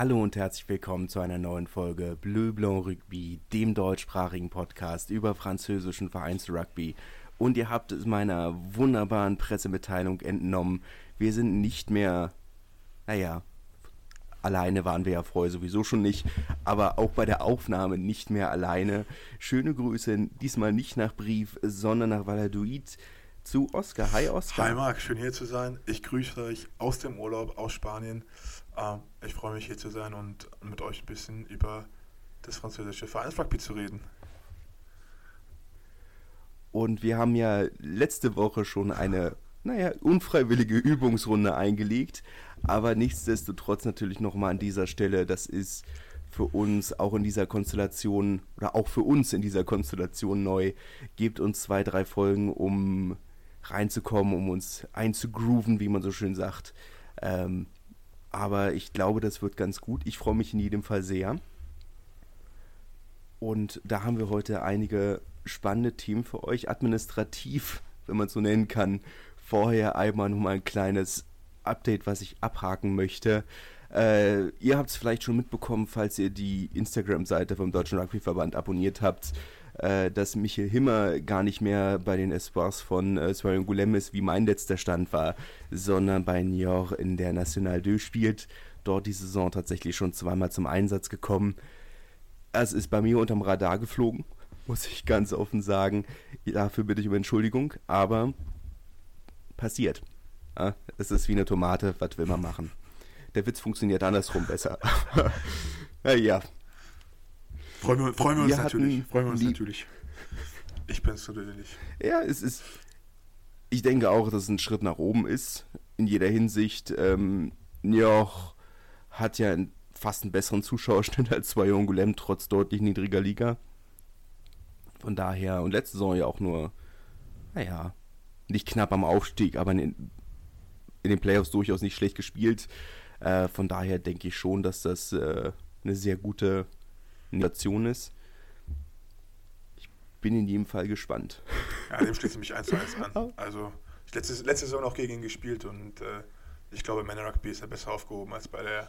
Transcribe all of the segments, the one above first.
Hallo und herzlich willkommen zu einer neuen Folge Bleu Blanc Rugby, dem deutschsprachigen Podcast über französischen Vereinsrugby. Und ihr habt es meiner wunderbaren Pressemitteilung entnommen. Wir sind nicht mehr, naja, alleine waren wir ja vorher sowieso schon nicht, aber auch bei der Aufnahme nicht mehr alleine. Schöne Grüße, diesmal nicht nach Brief, sondern nach Valladolid zu Oskar. Hi Oskar. Hi Marc, schön hier zu sein. Ich grüße euch aus dem Urlaub aus Spanien. Uh, ich freue mich hier zu sein und mit euch ein bisschen über das französische Vereinsrugby zu reden. Und wir haben ja letzte Woche schon eine, naja, unfreiwillige Übungsrunde eingelegt. Aber nichtsdestotrotz natürlich nochmal an dieser Stelle, das ist für uns auch in dieser Konstellation oder auch für uns in dieser Konstellation neu. Gebt uns zwei, drei Folgen, um reinzukommen, um uns einzugrooven, wie man so schön sagt. Ähm, aber ich glaube, das wird ganz gut. Ich freue mich in jedem Fall sehr. Und da haben wir heute einige spannende Themen für euch. Administrativ, wenn man es so nennen kann. Vorher einmal noch mal ein kleines Update, was ich abhaken möchte. Äh, ihr habt es vielleicht schon mitbekommen, falls ihr die Instagram-Seite vom Deutschen Rugbyverband abonniert habt, äh, dass Michael Himmer gar nicht mehr bei den Espoirs von äh, Swarion Goulem ist, wie mein letzter Stand war, sondern bei Niort in der National 2 spielt. Dort die Saison tatsächlich schon zweimal zum Einsatz gekommen. Es ist bei mir unterm Radar geflogen, muss ich ganz offen sagen. Dafür bitte ich um Entschuldigung, aber passiert. Ja, es ist wie eine Tomate, was will man machen? Der Witz funktioniert andersrum besser. ja, Freuen wir, freuen wir uns wir natürlich. Freuen wir uns natürlich. Ich bin es natürlich. Ja, es ist. Ich denke auch, dass es ein Schritt nach oben ist. In jeder Hinsicht. Ähm, Njoch hat ja fast einen besseren Zuschauerschnitt als zwei Jongulem, trotz deutlich niedriger Liga. Von daher, und letzte Saison ja auch nur, naja, nicht knapp am Aufstieg, aber in, in den Playoffs durchaus nicht schlecht gespielt. Äh, von daher denke ich schon, dass das äh, eine sehr gute Nation ist. Ich bin in jedem Fall gespannt. Ja, dem schließe ich mich eins zu eins an. Also, ich letzte, letzte Saison auch gegen ihn gespielt und äh, ich glaube, Männer Rugby ist er besser aufgehoben als bei, der,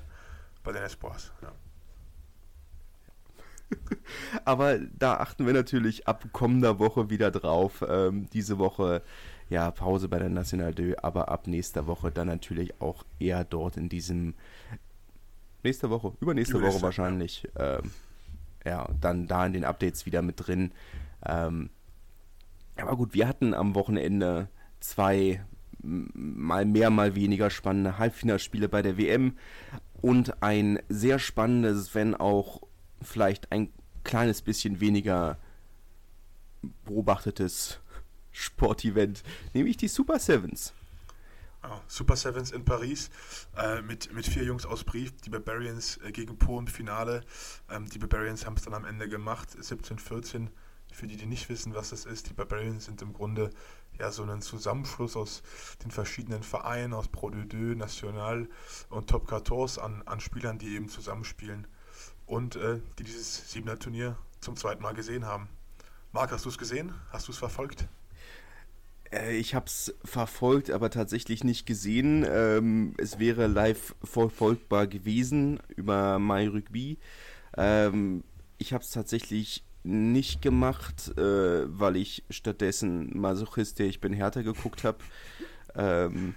bei den Esports. Ja. Aber da achten wir natürlich ab kommender Woche wieder drauf. Ähm, diese Woche ja Pause bei der National 2, aber ab nächster Woche dann natürlich auch eher dort in diesem nächste Woche, übernächste Übernächste, Woche wahrscheinlich. Ja. Ähm, ja, dann da in den Updates wieder mit drin. Ähm, aber gut, wir hatten am Wochenende zwei mal mehr, mal weniger spannende Halbfinalspiele bei der WM und ein sehr spannendes, wenn auch vielleicht ein kleines bisschen weniger beobachtetes Sportevent, nämlich die Super Sevens. Oh, Super Sevens in Paris äh, mit, mit vier Jungs aus Brief, die Barbarians äh, gegen Po im Finale. Ähm, die Barbarians haben es dann am Ende gemacht, 17-14. Für die, die nicht wissen, was das ist, die Barbarians sind im Grunde ja so ein Zusammenschluss aus den verschiedenen Vereinen, aus Pro de Deux, National und Top 14 an, an Spielern, die eben zusammenspielen und äh, die dieses Siebener Turnier zum zweiten Mal gesehen haben. Marc, hast du es gesehen? Hast du es verfolgt? Äh, ich habe es verfolgt, aber tatsächlich nicht gesehen. Ähm, es wäre live verfolgbar gewesen über MyRugby. Ähm, ich habe es tatsächlich nicht gemacht, äh, weil ich stattdessen Masochist, der ich bin härter geguckt habe. Ähm,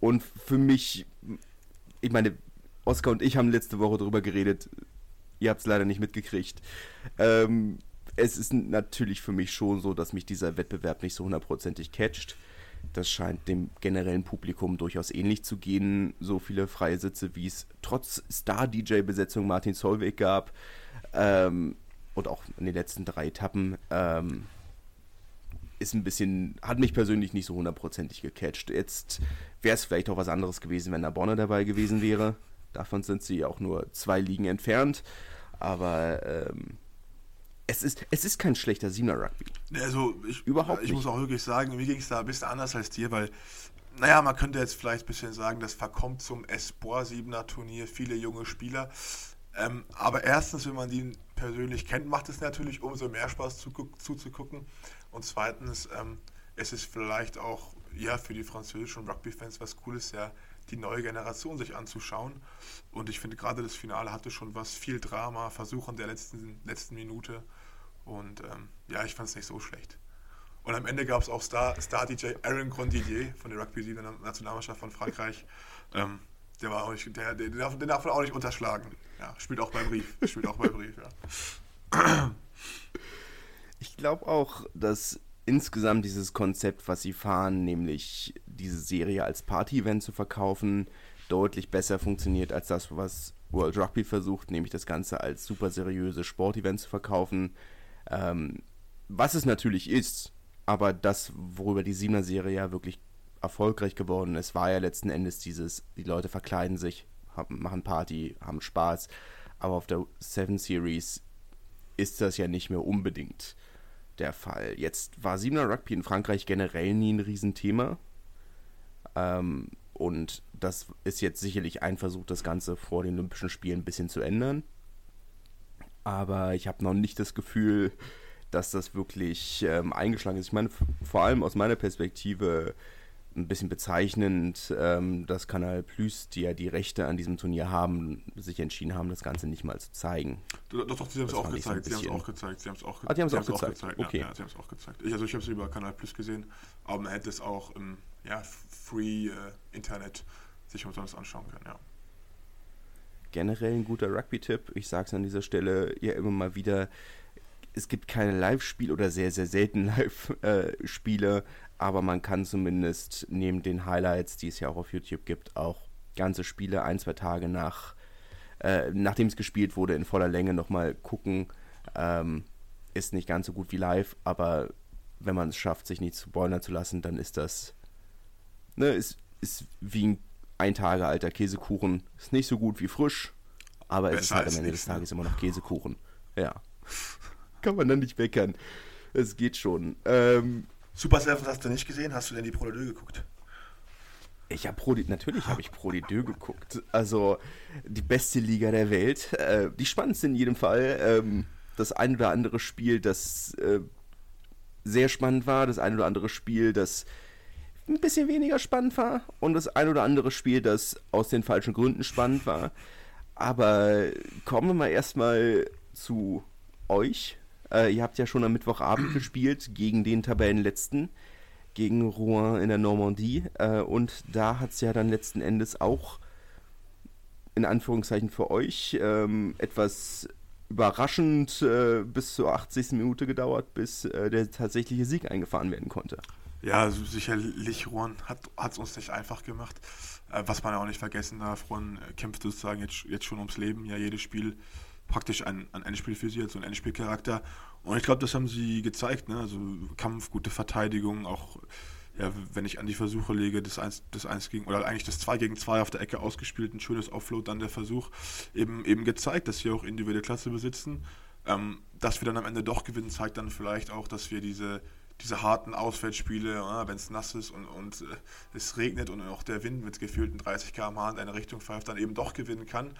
und für mich, ich meine, Oskar und ich haben letzte Woche darüber geredet. Ihr habt es leider nicht mitgekriegt. Ähm, es ist natürlich für mich schon so, dass mich dieser Wettbewerb nicht so hundertprozentig catcht. Das scheint dem generellen Publikum durchaus ähnlich zu gehen. So viele freie Sitze, wie es trotz Star-DJ-Besetzung Martin Solveig gab. Ähm, und auch in den letzten drei Etappen. Ähm, ist ein bisschen, hat mich persönlich nicht so hundertprozentig gecatcht. Jetzt wäre es vielleicht auch was anderes gewesen, wenn Nabonne dabei gewesen wäre. Davon sind sie auch nur zwei Ligen entfernt. Aber ähm, es ist, es ist kein schlechter Siebener Rugby. Also ich, Überhaupt ich nicht. muss auch wirklich sagen, mir ging es da ein bisschen anders als dir, weil, naja, man könnte jetzt vielleicht ein bisschen sagen, das verkommt zum Espor Siebener Turnier, viele junge Spieler. Ähm, aber erstens, wenn man die persönlich kennt, macht es natürlich umso mehr Spaß zu, zuzugucken. Und zweitens, ähm, es ist vielleicht auch ja, für die französischen Rugby-Fans was Cooles, ja, die neue Generation sich anzuschauen. Und ich finde gerade das Finale hatte schon was, viel Drama, Versuch in der letzten, letzten Minute. Und ähm, ja, ich fand es nicht so schlecht. Und am Ende gab es auch Star-DJ Star Aaron Grandidier von der Rugby League, der Nationalmannschaft von Frankreich. Ähm, der war auch nicht, der, der, darf, den darf man auch nicht unterschlagen. Ja, spielt auch beim Brief. Spielt auch beim Brief, ja. Ich glaube auch, dass insgesamt dieses Konzept, was sie fahren, nämlich diese Serie als Party-Event zu verkaufen, deutlich besser funktioniert als das, was World Rugby versucht, nämlich das Ganze als super seriöse Sportevent zu verkaufen. Ähm, was es natürlich ist, aber das, worüber die Siebener-Serie ja wirklich erfolgreich geworden ist, war ja letzten Endes dieses, die Leute verkleiden sich, haben, machen Party, haben Spaß, aber auf der Seven Series ist das ja nicht mehr unbedingt der Fall. Jetzt war Siebener Rugby in Frankreich generell nie ein Riesenthema. Ähm, und das ist jetzt sicherlich ein Versuch, das Ganze vor den Olympischen Spielen ein bisschen zu ändern. Aber ich habe noch nicht das Gefühl, dass das wirklich ähm, eingeschlagen ist. Ich meine, vor allem aus meiner Perspektive ein bisschen bezeichnend, ähm, dass Kanal Plus, die ja die Rechte an diesem Turnier haben, sich entschieden haben, das Ganze nicht mal zu zeigen. Doch, doch, sie haben es auch gezeigt. Sie haben es auch gezeigt. Sie haben es auch, ah, die haben es auch, gezeigt. gezeigt. Okay. Ja, ja, sie haben es auch gezeigt. Ich, also ich habe es über Kanal Plus gesehen, aber man hätte es auch im ja, Free äh, Internet sich umsonst anschauen können, ja. Generell ein guter Rugby-Tipp. Ich sage es an dieser Stelle ja immer mal wieder. Es gibt keine Live-Spiele oder sehr, sehr selten Live-Spiele, aber man kann zumindest neben den Highlights, die es ja auch auf YouTube gibt, auch ganze Spiele ein, zwei Tage nach, äh, nachdem es gespielt wurde, in voller Länge nochmal gucken. Ähm, ist nicht ganz so gut wie live, aber wenn man es schafft, sich nicht zu spoilern zu lassen, dann ist das, ne, ist, ist wie ein ein Tage alter Käsekuchen. Ist nicht so gut wie frisch, aber Besser es ist halt am Ende des Tages immer noch Käsekuchen. Ja. Kann man dann nicht meckern. Es geht schon. Ähm, Super Sevens hast du nicht gesehen? Hast du denn die Pro de geguckt? Ich habe Pro natürlich habe ich Pro de geguckt. Also die beste Liga der Welt. Äh, die spannendste in jedem Fall. Ähm, das ein oder andere Spiel, das äh, sehr spannend war. Das ein oder andere Spiel, das ein bisschen weniger spannend war. Und das ein oder andere Spiel, das aus den falschen Gründen spannend war. Aber kommen wir mal erstmal zu euch. Äh, ihr habt ja schon am Mittwochabend gespielt gegen den Tabellenletzten, gegen Rouen in der Normandie. Äh, und da hat es ja dann letzten Endes auch in Anführungszeichen für euch ähm, etwas überraschend äh, bis zur 80. Minute gedauert, bis äh, der tatsächliche Sieg eingefahren werden konnte. Ja, sicherlich, Rouen hat es uns nicht einfach gemacht. Äh, was man ja auch nicht vergessen darf, Rouen kämpft sozusagen jetzt, jetzt schon ums Leben. Ja, jedes Spiel praktisch ein, ein Endspiel für sie, also ein Endspielcharakter. Und ich glaube, das haben sie gezeigt. Ne? Also Kampf, gute Verteidigung, auch ja, wenn ich an die Versuche lege, das 1, das 1 gegen, oder eigentlich das 2 gegen 2 auf der Ecke ausgespielt, ein schönes Offload, dann der Versuch, eben, eben gezeigt, dass wir auch individuelle Klasse besitzen. Ähm, dass wir dann am Ende doch gewinnen, zeigt dann vielleicht auch, dass wir diese, diese harten Auswärtsspiele, ja, wenn es nass ist und, und äh, es regnet und auch der Wind mit gefühlten 30 km/h in eine Richtung pfeift, dann eben doch gewinnen kann.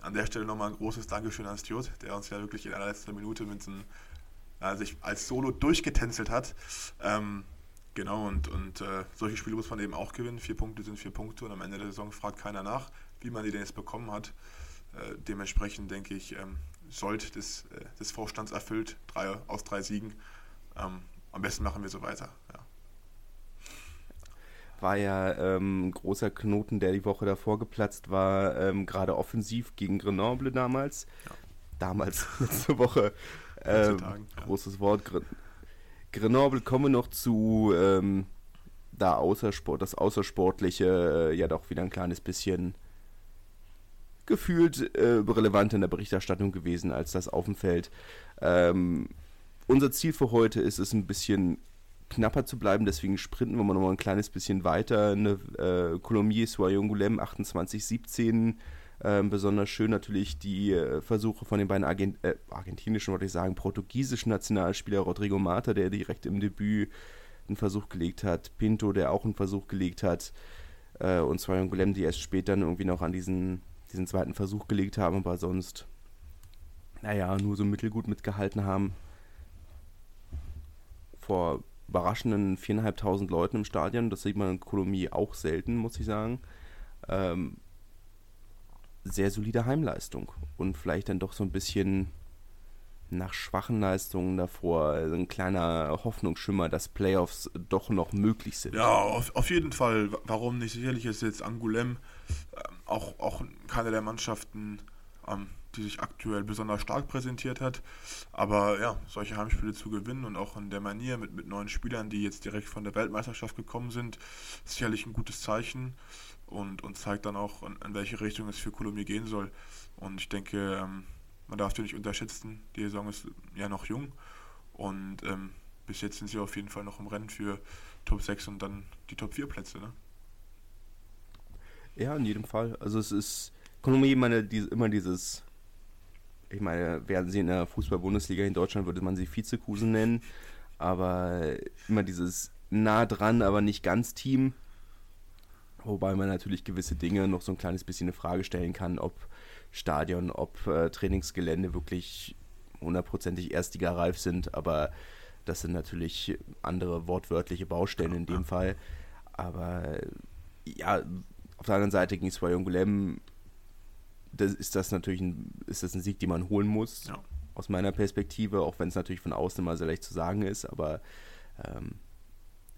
An der Stelle nochmal ein großes Dankeschön an Stuart, der uns ja wirklich in allerletzter Minute mit einem, äh, sich als Solo durchgetänzelt hat. Ähm, genau, und, und äh, solche Spiele muss man eben auch gewinnen. Vier Punkte sind vier Punkte und am Ende der Saison fragt keiner nach, wie man die denn jetzt bekommen hat. Äh, dementsprechend denke ich, ähm, sollte des, äh, des Vorstands erfüllt, drei aus drei Siegen. Ähm, am besten machen wir so weiter. Ja war ja ähm, ein großer Knoten, der die Woche davor geplatzt war, ähm, gerade offensiv gegen Grenoble damals. Ja. Damals, letzte Woche. Ähm, Tagen, ja. Großes Wort. Gren Grenoble kommen noch zu ähm, da Außersport, das Außersportliche äh, ja doch wieder ein kleines bisschen gefühlt äh, relevant in der Berichterstattung gewesen als das auf dem Feld. Ähm, unser Ziel für heute ist es ein bisschen knapper zu bleiben, deswegen sprinten wir mal noch mal ein kleines bisschen weiter. Eine äh, Colombier Soyongulem 28-17. Ähm, besonders schön natürlich die äh, Versuche von den beiden Argent äh, argentinischen, wollte ich sagen, portugiesischen Nationalspieler Rodrigo Mata, der direkt im Debüt einen Versuch gelegt hat, Pinto, der auch einen Versuch gelegt hat, äh, und Soyongulem, die erst später irgendwie noch an diesen, diesen zweiten Versuch gelegt haben, aber sonst, naja, nur so mittelgut mitgehalten haben. Vor überraschenden 4.500 Leuten im Stadion. Das sieht man in Kolonie auch selten, muss ich sagen. ähm, sehr solide Heimleistung und vielleicht dann doch so ein bisschen nach schwachen Leistungen davor ein kleiner Hoffnungsschimmer, dass Playoffs doch noch möglich sind. Ja, auf, auf jeden Fall. Warum nicht? Sicherlich ist jetzt Angoulême äh, auch, auch keine der Mannschaften, ähm, die sich aktuell besonders stark präsentiert hat. Aber ja, solche Heimspiele zu gewinnen und auch in der Manier mit, mit neuen Spielern, die jetzt direkt von der Weltmeisterschaft gekommen sind, ist sicherlich ein gutes Zeichen und, und zeigt dann auch, in, in welche Richtung es für Kolumbien gehen soll. Und ich denke, ähm, man darf sie nicht unterschätzen. Die Saison ist ja noch jung und ähm, bis jetzt sind sie auf jeden Fall noch im Rennen für Top 6 und dann die Top 4 Plätze. Ne? Ja, in jedem Fall. Also es ist Kolumbien immer, immer dieses ich meine, werden sie in der Fußball-Bundesliga in Deutschland, würde man sie Vizekusen nennen, aber immer dieses nah dran, aber nicht ganz Team. Wobei man natürlich gewisse Dinge noch so ein kleines bisschen eine Frage stellen kann, ob Stadion, ob äh, Trainingsgelände wirklich hundertprozentig erstligareif sind, aber das sind natürlich andere wortwörtliche Baustellen in dem Fall. Aber ja, auf der anderen Seite gegen Swayon Gulem das ist das natürlich ein, ist das ein Sieg, den man holen muss, ja. aus meiner Perspektive, auch wenn es natürlich von außen immer sehr leicht zu sagen ist, aber ähm,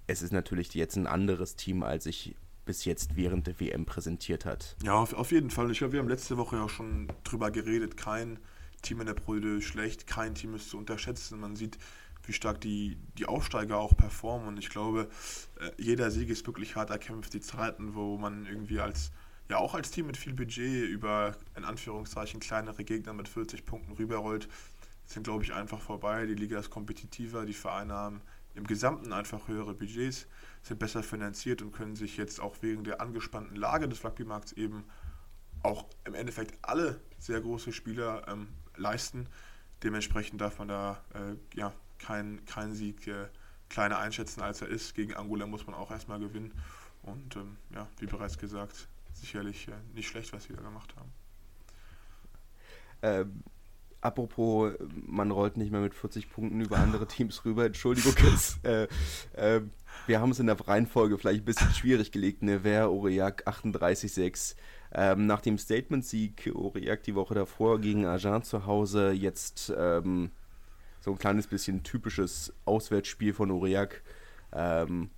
es ist natürlich jetzt ein anderes Team, als ich bis jetzt während der WM präsentiert hat. Ja, auf, auf jeden Fall. Ich glaube, wir haben letzte Woche ja schon drüber geredet. Kein Team in der Brüde schlecht, kein Team ist zu unterschätzen. Man sieht, wie stark die, die Aufsteiger auch performen. Und ich glaube, äh, jeder Sieg ist wirklich hart erkämpft. Die Zeiten, wo man irgendwie als ja auch als Team mit viel Budget über in Anführungszeichen kleinere Gegner mit 40 Punkten rüberrollt, sind glaube ich einfach vorbei. Die Liga ist kompetitiver, die Vereine haben im Gesamten einfach höhere Budgets, sind besser finanziert und können sich jetzt auch wegen der angespannten Lage des Rugby-Markts eben auch im Endeffekt alle sehr große Spieler ähm, leisten. Dementsprechend darf man da äh, ja, keinen kein Sieg äh, kleiner einschätzen, als er ist. Gegen Angola muss man auch erstmal gewinnen. Und ähm, ja, wie bereits gesagt, sicherlich nicht schlecht, was sie da gemacht haben. Ähm, apropos, man rollt nicht mehr mit 40 Punkten über andere Teams rüber. Entschuldigung, es, äh, äh, wir haben es in der Reihenfolge vielleicht ein bisschen schwierig gelegt. Nevers, Aurillac 38-6. Ähm, nach dem Statement-Sieg Aurillac die Woche davor gegen Agen zu Hause, jetzt ähm, so ein kleines bisschen typisches Auswärtsspiel von Aurillac. Ähm,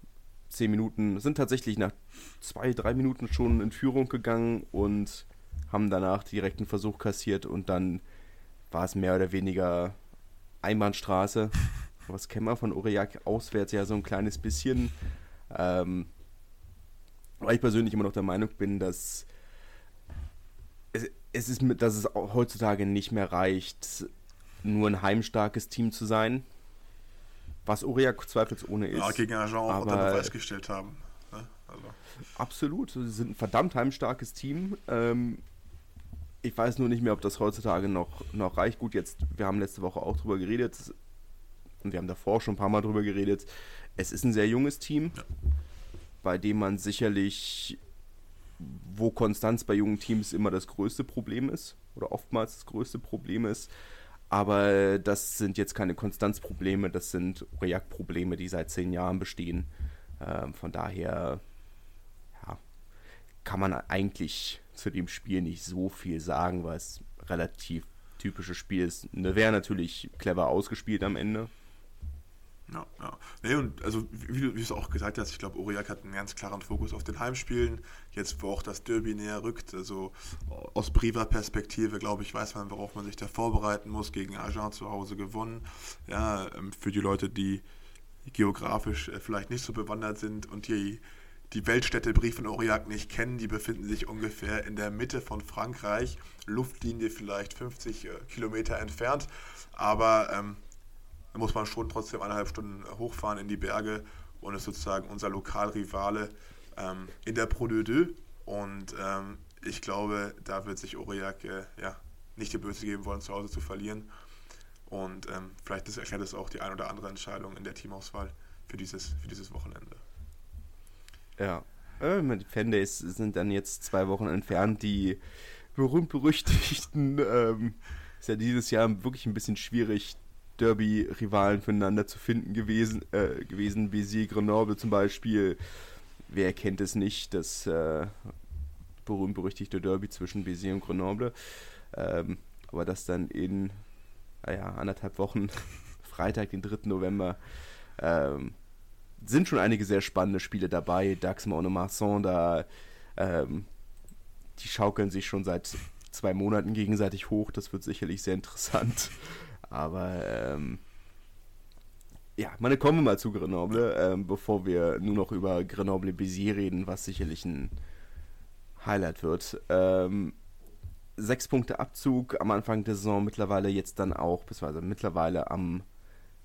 zehn Minuten, sind tatsächlich nach zwei, drei Minuten schon in Führung gegangen und haben danach direkt einen Versuch kassiert und dann war es mehr oder weniger Einbahnstraße. Was kennen wir von Aurillac auswärts ja so ein kleines bisschen. Ähm, weil ich persönlich immer noch der Meinung bin, dass es, es ist, dass es heutzutage nicht mehr reicht, nur ein heimstarkes Team zu sein, was Aurillac zweifelsohne ist. Ja, gegen Agen auch unter Beweis gestellt haben. Ne? Also. Absolut, sie sind ein verdammt heimstarkes Team. Ähm, ich weiß nur nicht mehr, ob das heutzutage noch, noch reicht. Gut, jetzt, wir haben letzte Woche auch drüber geredet und wir haben davor schon ein paar Mal drüber geredet. Es ist ein sehr junges Team, ja. bei dem man sicherlich, wo Konstanz bei jungen Teams immer das größte Problem ist oder oftmals das größte Problem ist, aber das sind jetzt keine Konstanzprobleme, das sind React-Probleme, die seit zehn Jahren bestehen. Ähm, von daher ja, kann man eigentlich zu dem Spiel nicht so viel sagen, weil es relativ typisches Spiel ist. Ne, wäre natürlich clever ausgespielt am Ende. Ja, ja. Nee, und also wie du, wie du auch gesagt hast, ich glaube, Aurillac hat einen ganz klaren Fokus auf den Heimspielen. Jetzt, wo auch das Derby näher rückt, also aus Priva-Perspektive, glaube ich, weiß man, worauf man sich da vorbereiten muss. Gegen Agen zu Hause gewonnen. Ja, ähm, für die Leute, die geografisch äh, vielleicht nicht so bewandert sind und die, die Weltstädte Brief von Aurillac nicht kennen, die befinden sich ungefähr in der Mitte von Frankreich, Luftlinie vielleicht 50 äh, Kilometer entfernt. Aber ähm, da muss man schon trotzdem eineinhalb Stunden hochfahren in die Berge und ist sozusagen unser Lokalrivale ähm, in der Pro de Deux. Und ähm, ich glaube, da wird sich Aurillac äh, ja, nicht die Böse geben wollen, zu Hause zu verlieren. Und ähm, vielleicht erklärt es auch die ein oder andere Entscheidung in der Teamauswahl für dieses, für dieses Wochenende. Ja, äh, die Fandays sind dann jetzt zwei Wochen entfernt. Die berühmt-berüchtigten ähm, ist ja dieses Jahr wirklich ein bisschen schwierig, Derby-Rivalen füreinander zu finden gewesen. Äh, gewesen Béziers, Grenoble zum Beispiel. Wer kennt es nicht? Das äh, berühmt-berüchtigte Derby zwischen Béziers und Grenoble. Ähm, aber das dann in, naja, anderthalb Wochen, Freitag, den 3. November, ähm, sind schon einige sehr spannende Spiele dabei. Dax Monomarsan, da ähm, die schaukeln sich schon seit zwei Monaten gegenseitig hoch. Das wird sicherlich sehr interessant. Aber ähm, ja, meine, kommen wir mal zu Grenoble, ähm, bevor wir nur noch über Grenoble Béziers reden, was sicherlich ein Highlight wird. Ähm, sechs Punkte Abzug am Anfang der Saison, mittlerweile jetzt dann auch, beziehungsweise mittlerweile am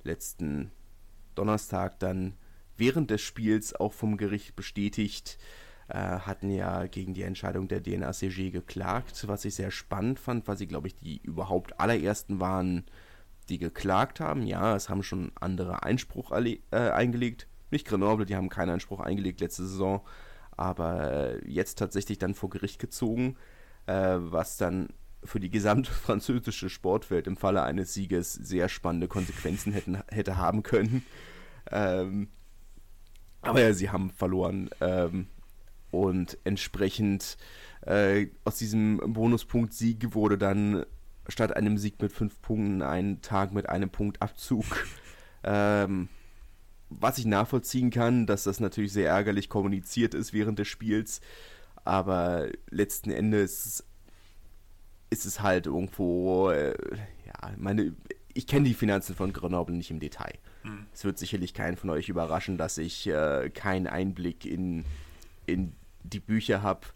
letzten Donnerstag dann während des Spiels auch vom Gericht bestätigt, äh, hatten ja gegen die Entscheidung der DNACG geklagt, was ich sehr spannend fand, weil sie, glaube ich, die überhaupt allerersten waren, die geklagt haben. Ja, es haben schon andere Einspruch äh, eingelegt. Nicht Grenoble, die haben keinen Einspruch eingelegt letzte Saison, aber äh, jetzt tatsächlich dann vor Gericht gezogen, äh, was dann für die gesamte französische Sportwelt im Falle eines Sieges sehr spannende Konsequenzen hätten, hätte haben können. Ähm, aber ja, sie haben verloren. Ähm, und entsprechend äh, aus diesem Bonuspunkt Sieg wurde dann statt einem Sieg mit fünf Punkten ein Tag mit einem Punkt Abzug. Ähm, was ich nachvollziehen kann, dass das natürlich sehr ärgerlich kommuniziert ist während des Spiels. Aber letzten Endes ist es halt irgendwo, äh, ja, meine, ich kenne die Finanzen von Grenoble nicht im Detail. Hm. Es wird sicherlich keinen von euch überraschen, dass ich äh, keinen Einblick in, in die Bücher habe.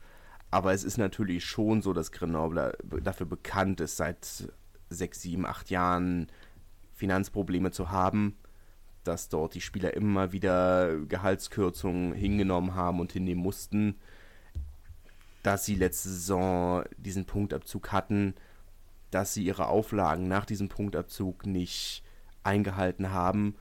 Aber es ist natürlich schon so, dass Grenoble dafür bekannt ist, seit sechs, sieben, acht Jahren Finanzprobleme zu haben, dass dort die Spieler immer wieder Gehaltskürzungen hingenommen haben und hinnehmen mussten, dass sie letzte Saison diesen Punktabzug hatten, dass sie ihre Auflagen nach diesem Punktabzug nicht eingehalten haben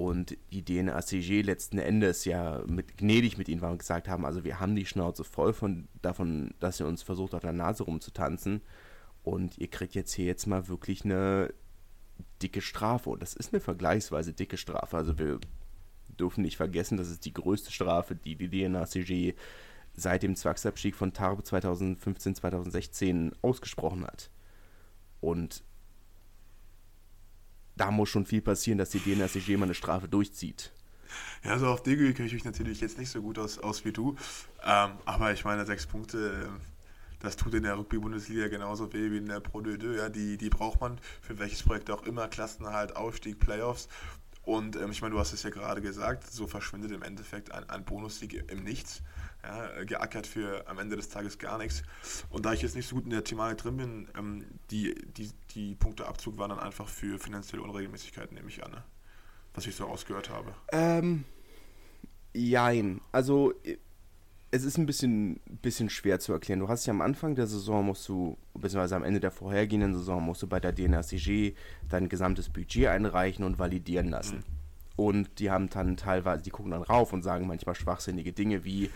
und die DNACG letzten Endes ja mit, gnädig mit ihnen waren und gesagt haben, also wir haben die Schnauze voll von, davon, dass ihr uns versucht auf der Nase rumzutanzen. Und ihr kriegt jetzt hier jetzt mal wirklich eine dicke Strafe. Und das ist eine vergleichsweise dicke Strafe, also wir dürfen nicht vergessen, das ist die größte Strafe, die die DNACG seit dem Zwangsabstieg von Tarbes 2015-2016 ausgesprochen hat. Und da muss schon viel passieren, dass die DNSCG mal eine Strafe durchzieht. Ja, so auf DGÜ kenne ich mich natürlich jetzt nicht so gut aus, aus wie du. Ähm, aber ich meine, sechs Punkte, ähm, das tut in der Rugby-Bundesliga genauso weh wie in der Pro 2. Ja, die, die braucht man für welches Projekt auch immer. Klassenhalt, Aufstieg, Playoffs. Und ähm, ich meine, du hast es ja gerade gesagt, so verschwindet im Endeffekt ein, ein Bonussieg im Nichts ja, geackert für am Ende des Tages gar nichts. Und da ich jetzt nicht so gut in der Thematik drin bin, ähm, die, die, die Punkteabzug waren dann einfach für finanzielle Unregelmäßigkeiten, nehme ich an, ne? was ich so ausgehört habe. Ähm, jein. Also es ist ein bisschen, bisschen schwer zu erklären. Du hast ja am Anfang der Saison musst du, beziehungsweise am Ende der vorhergehenden Saison musst du bei der DNACG dein gesamtes Budget einreichen und validieren lassen. Mhm. Und die haben dann teilweise, die gucken dann rauf und sagen manchmal schwachsinnige Dinge wie,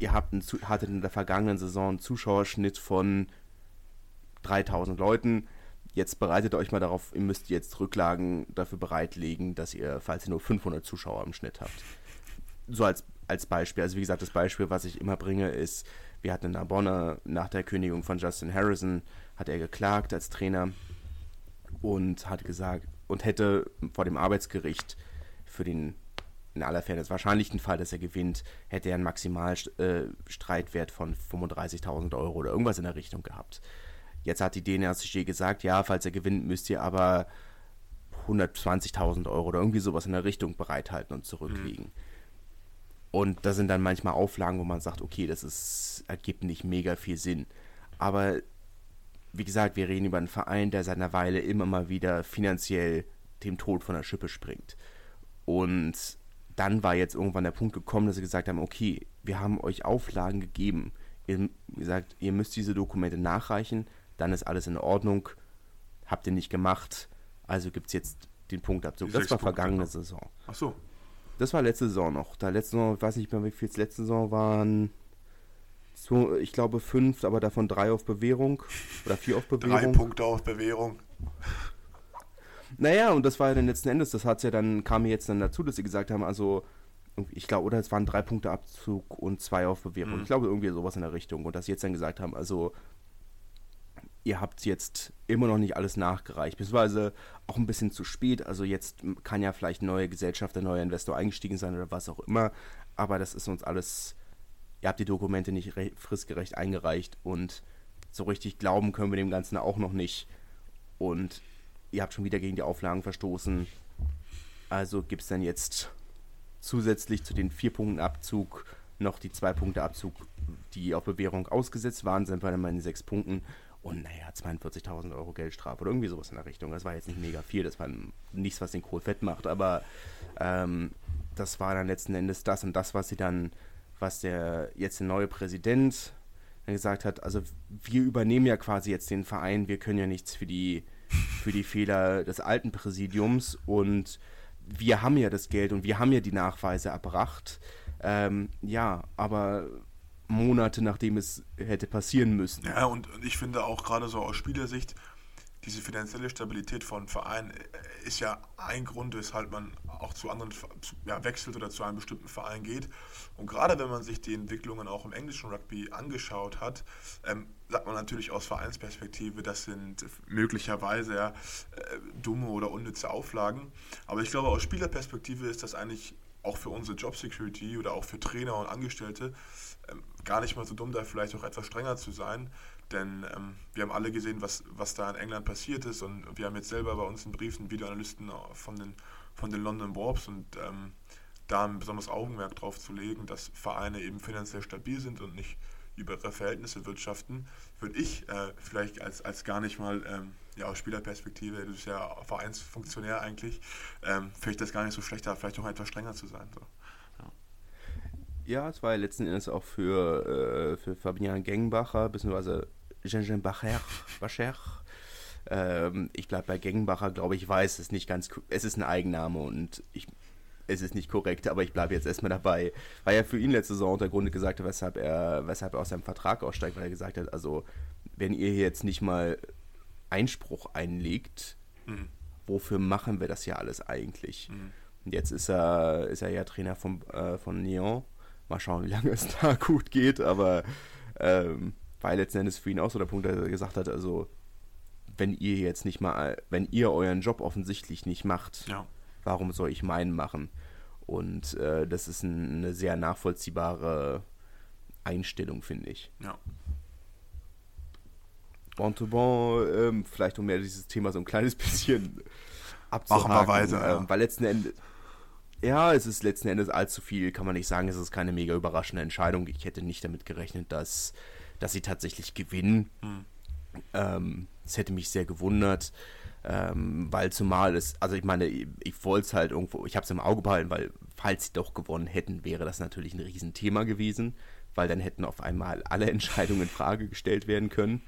ihr habt einen, hattet in der vergangenen Saison einen Zuschauerschnitt von 3000 Leuten. Jetzt bereitet euch mal darauf, ihr müsst jetzt Rücklagen dafür bereitlegen, dass ihr, falls ihr nur 500 Zuschauer im Schnitt habt. So als, als Beispiel. Also wie gesagt, das Beispiel, was ich immer bringe, ist, wir hatten in Narbonne nach der Kündigung von Justin Harrison, hat er geklagt als Trainer und hat gesagt, und hätte vor dem Arbeitsgericht für den in aller Fairness wahrscheinlichen Fall, dass er gewinnt, hätte er einen Maximalstreitwert äh, von 35.000 Euro oder irgendwas in der Richtung gehabt. Jetzt hat die DNRCG gesagt, ja, falls er gewinnt, müsst ihr aber 120.000 Euro oder irgendwie sowas in der Richtung bereithalten und zurücklegen. Mhm. Und da sind dann manchmal Auflagen, wo man sagt, okay, das ist, ergibt nicht mega viel Sinn. Aber wie gesagt, wir reden über einen Verein, der seit einer Weile immer mal wieder finanziell dem Tod von der Schippe springt. Und dann war jetzt irgendwann der Punkt gekommen, dass sie gesagt haben, okay, wir haben euch Auflagen gegeben. Ihr gesagt, ihr müsst diese Dokumente nachreichen, dann ist alles in Ordnung. Habt ihr nicht gemacht, also gibt es jetzt den Punktabzug. Das war vergangene Punkte. Saison. Ach so. Das war letzte Saison noch. Da letzte Saison, ich weiß nicht mehr, wie viel es letzte Saison waren. So, ich glaube fünf, aber davon drei auf Bewährung. Oder vier auf Bewährung. Drei Punkte auf Bewährung. Naja, und das war ja dann letzten Endes, das hat's ja dann, kam jetzt dann dazu, dass sie gesagt haben, also ich glaube, oder es waren drei Punkte Abzug und zwei auf Bewährung. Mhm. Ich glaube, irgendwie sowas in der Richtung. Und dass sie jetzt dann gesagt haben, also ihr habt jetzt immer noch nicht alles nachgereicht, beziehungsweise auch ein bisschen zu spät. Also jetzt kann ja vielleicht ein neuer Gesellschafter, ein neuer Investor eingestiegen sein oder was auch immer. Aber das ist uns alles, ihr habt die Dokumente nicht fristgerecht eingereicht und so richtig glauben können wir dem Ganzen auch noch nicht. Und ihr habt schon wieder gegen die Auflagen verstoßen. Also gibt es dann jetzt zusätzlich zu den vier Punkten Abzug noch die zwei Punkte Abzug, die auf Bewährung ausgesetzt waren, sind wir dann mal in sechs Punkten. Und naja, 42.000 Euro Geldstrafe oder irgendwie sowas in der Richtung. Das war jetzt nicht mega viel, das war nichts, was den Kohl fett macht, aber ähm, das war dann letzten Endes das und das, was sie dann, was der jetzt der neue Präsident gesagt hat, also wir übernehmen ja quasi jetzt den Verein, wir können ja nichts für die, für die Fehler des alten Präsidiums und wir haben ja das Geld und wir haben ja die Nachweise erbracht. Ähm, ja, aber Monate nachdem es hätte passieren müssen. Ja, und, ich finde auch gerade so aus Spielersicht, diese finanzielle Stabilität von Vereinen äh, ist ja ein Grund, weshalb man auch zu anderen ja, wechselt oder zu einem bestimmten Verein geht. Und gerade wenn man sich die Entwicklungen auch im englischen Rugby angeschaut hat, ähm, sagt man natürlich aus Vereinsperspektive, das sind möglicherweise ja, äh, dumme oder unnütze Auflagen. Aber ich glaube, aus Spielerperspektive ist das eigentlich auch für unsere Job Security oder auch für Trainer und Angestellte ähm, gar nicht mal so dumm, da vielleicht auch etwas strenger zu sein. Denn ähm, wir haben alle gesehen, was, was da in England passiert ist und wir haben jetzt selber bei uns einen Brief einen Videoanalysten von den, von den London Warps und ähm, da ein besonderes Augenmerk drauf zu legen, dass Vereine eben finanziell stabil sind und nicht über ihre Verhältnisse wirtschaften, würde ich äh, vielleicht als, als gar nicht mal ähm, ja, aus Spielerperspektive, du bist ja Vereinsfunktionär eigentlich, ähm, vielleicht das gar nicht so schlecht, da vielleicht auch etwas strenger zu sein. So. Ja. ja, es war ja letzten Endes auch für, äh, für Fabian Gengbacher, beziehungsweise Jean-Jean Bacher, Bacher ähm, ich bleibe bei Gengenbacher, glaube ich, weiß es nicht ganz, es ist ein Eigenname und ich, es ist nicht korrekt, aber ich bleibe jetzt erstmal dabei. Weil er für ihn letzte Saison der Grund gesagt hat, weshalb er, weshalb er aus seinem Vertrag aussteigt, weil er gesagt hat, also wenn ihr hier jetzt nicht mal Einspruch einlegt, mhm. wofür machen wir das ja alles eigentlich? Mhm. Und jetzt ist er, ist er ja Trainer von, äh, von Nyon. Mal schauen, wie lange es da gut geht, aber ähm, weil letzten Endes für ihn auch so der Punkt, dass er gesagt hat, also wenn ihr jetzt nicht mal, wenn ihr euren Job offensichtlich nicht macht, ja. Warum soll ich meinen machen? Und äh, das ist ein, eine sehr nachvollziehbare Einstellung, finde ich. Ja. Montauban, ähm, vielleicht um mehr dieses Thema so ein kleines bisschen abzuhaken. Machen wir weiter. Ähm, ja. Weil letzten Endes, ja, es ist letzten Endes allzu viel, kann man nicht sagen, es ist keine mega überraschende Entscheidung. Ich hätte nicht damit gerechnet, dass dass sie tatsächlich gewinnen. Hm. Ähm, das hätte mich sehr gewundert, ähm, weil zumal es, also ich meine, ich, ich wollte es halt irgendwo, ich habe es im Auge behalten, weil falls sie doch gewonnen hätten, wäre das natürlich ein Riesenthema gewesen, weil dann hätten auf einmal alle Entscheidungen in Frage gestellt werden können.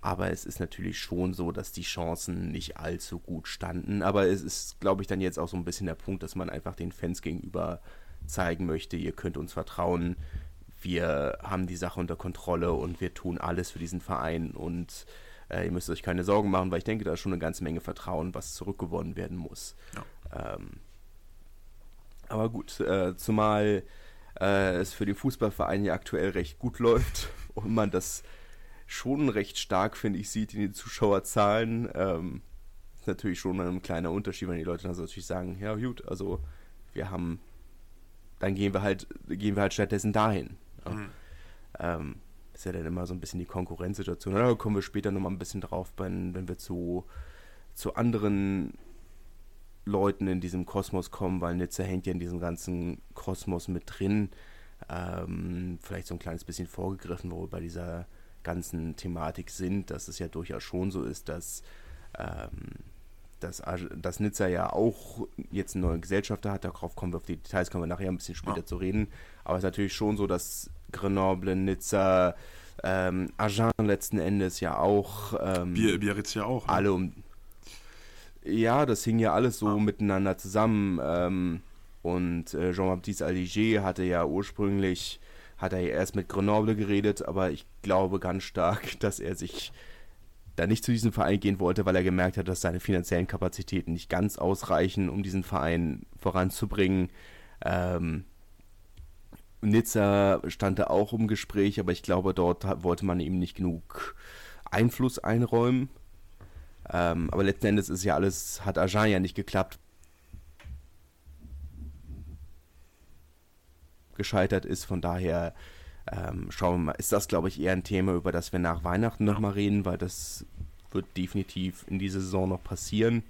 Aber es ist natürlich schon so, dass die Chancen nicht allzu gut standen. Aber es ist, glaube ich, dann jetzt auch so ein bisschen der Punkt, dass man einfach den Fans gegenüber zeigen möchte, ihr könnt uns vertrauen, wir haben die Sache unter Kontrolle und wir tun alles für diesen Verein und äh, ihr müsst euch keine Sorgen machen, weil ich denke, da ist schon eine ganze Menge Vertrauen, was zurückgewonnen werden muss. Ja. Ähm, aber gut, äh, zumal äh, es für den Fußballverein ja aktuell recht gut läuft und man das schon recht stark, finde ich, sieht in den Zuschauerzahlen. Ähm, ist natürlich schon ein kleiner Unterschied, wenn die Leute dann natürlich sagen, ja gut, also wir haben, dann gehen wir halt, gehen wir halt stattdessen dahin. Mhm. Ähm, ist ja dann immer so ein bisschen die Konkurrenzsituation. Da kommen wir später nochmal ein bisschen drauf, wenn, wenn wir zu, zu anderen Leuten in diesem Kosmos kommen, weil Nizza hängt ja in diesem ganzen Kosmos mit drin. Ähm, vielleicht so ein kleines bisschen vorgegriffen, wo wir bei dieser ganzen Thematik sind, dass es ja durchaus schon so ist, dass, ähm, dass, dass Nizza ja auch jetzt einen neuen Gesellschafter hat. Darauf kommen wir auf die Details, kommen wir nachher ein bisschen später ja. zu reden. Aber es ist natürlich schon so, dass Grenoble, Nizza, ähm, Agen letzten Endes ja auch. Ähm, Biarritz ja auch. Ne? Alle um. Ja, das hing ja alles so ah. miteinander zusammen. Ähm, und äh, Jean-Baptiste Aliger hatte ja ursprünglich, hat er ja erst mit Grenoble geredet, aber ich glaube ganz stark, dass er sich da nicht zu diesem Verein gehen wollte, weil er gemerkt hat, dass seine finanziellen Kapazitäten nicht ganz ausreichen, um diesen Verein voranzubringen. Ähm, Nizza stand da auch im Gespräch, aber ich glaube, dort wollte man ihm nicht genug Einfluss einräumen. Ähm, aber letzten Endes ist ja alles, hat Agen ja nicht geklappt. Gescheitert ist, von daher ähm, schauen wir mal, ist das, glaube ich, eher ein Thema, über das wir nach Weihnachten nochmal reden, weil das wird definitiv in dieser Saison noch passieren.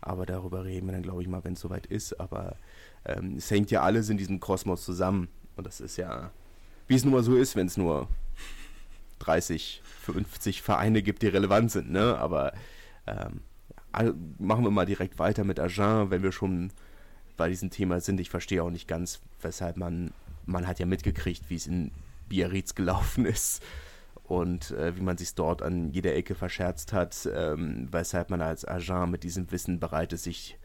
Aber darüber reden wir dann, glaube ich, mal, wenn es soweit ist. Aber ähm, es hängt ja alles in diesem Kosmos zusammen. Und das ist ja, wie es nun mal so ist, wenn es nur 30, 50 Vereine gibt, die relevant sind. Ne? Aber ähm, machen wir mal direkt weiter mit Agen, wenn wir schon bei diesem Thema sind. Ich verstehe auch nicht ganz, weshalb man, man hat ja mitgekriegt, wie es in Biarritz gelaufen ist und äh, wie man sich dort an jeder Ecke verscherzt hat, ähm, weshalb man als Agent mit diesem Wissen bereit ist, sich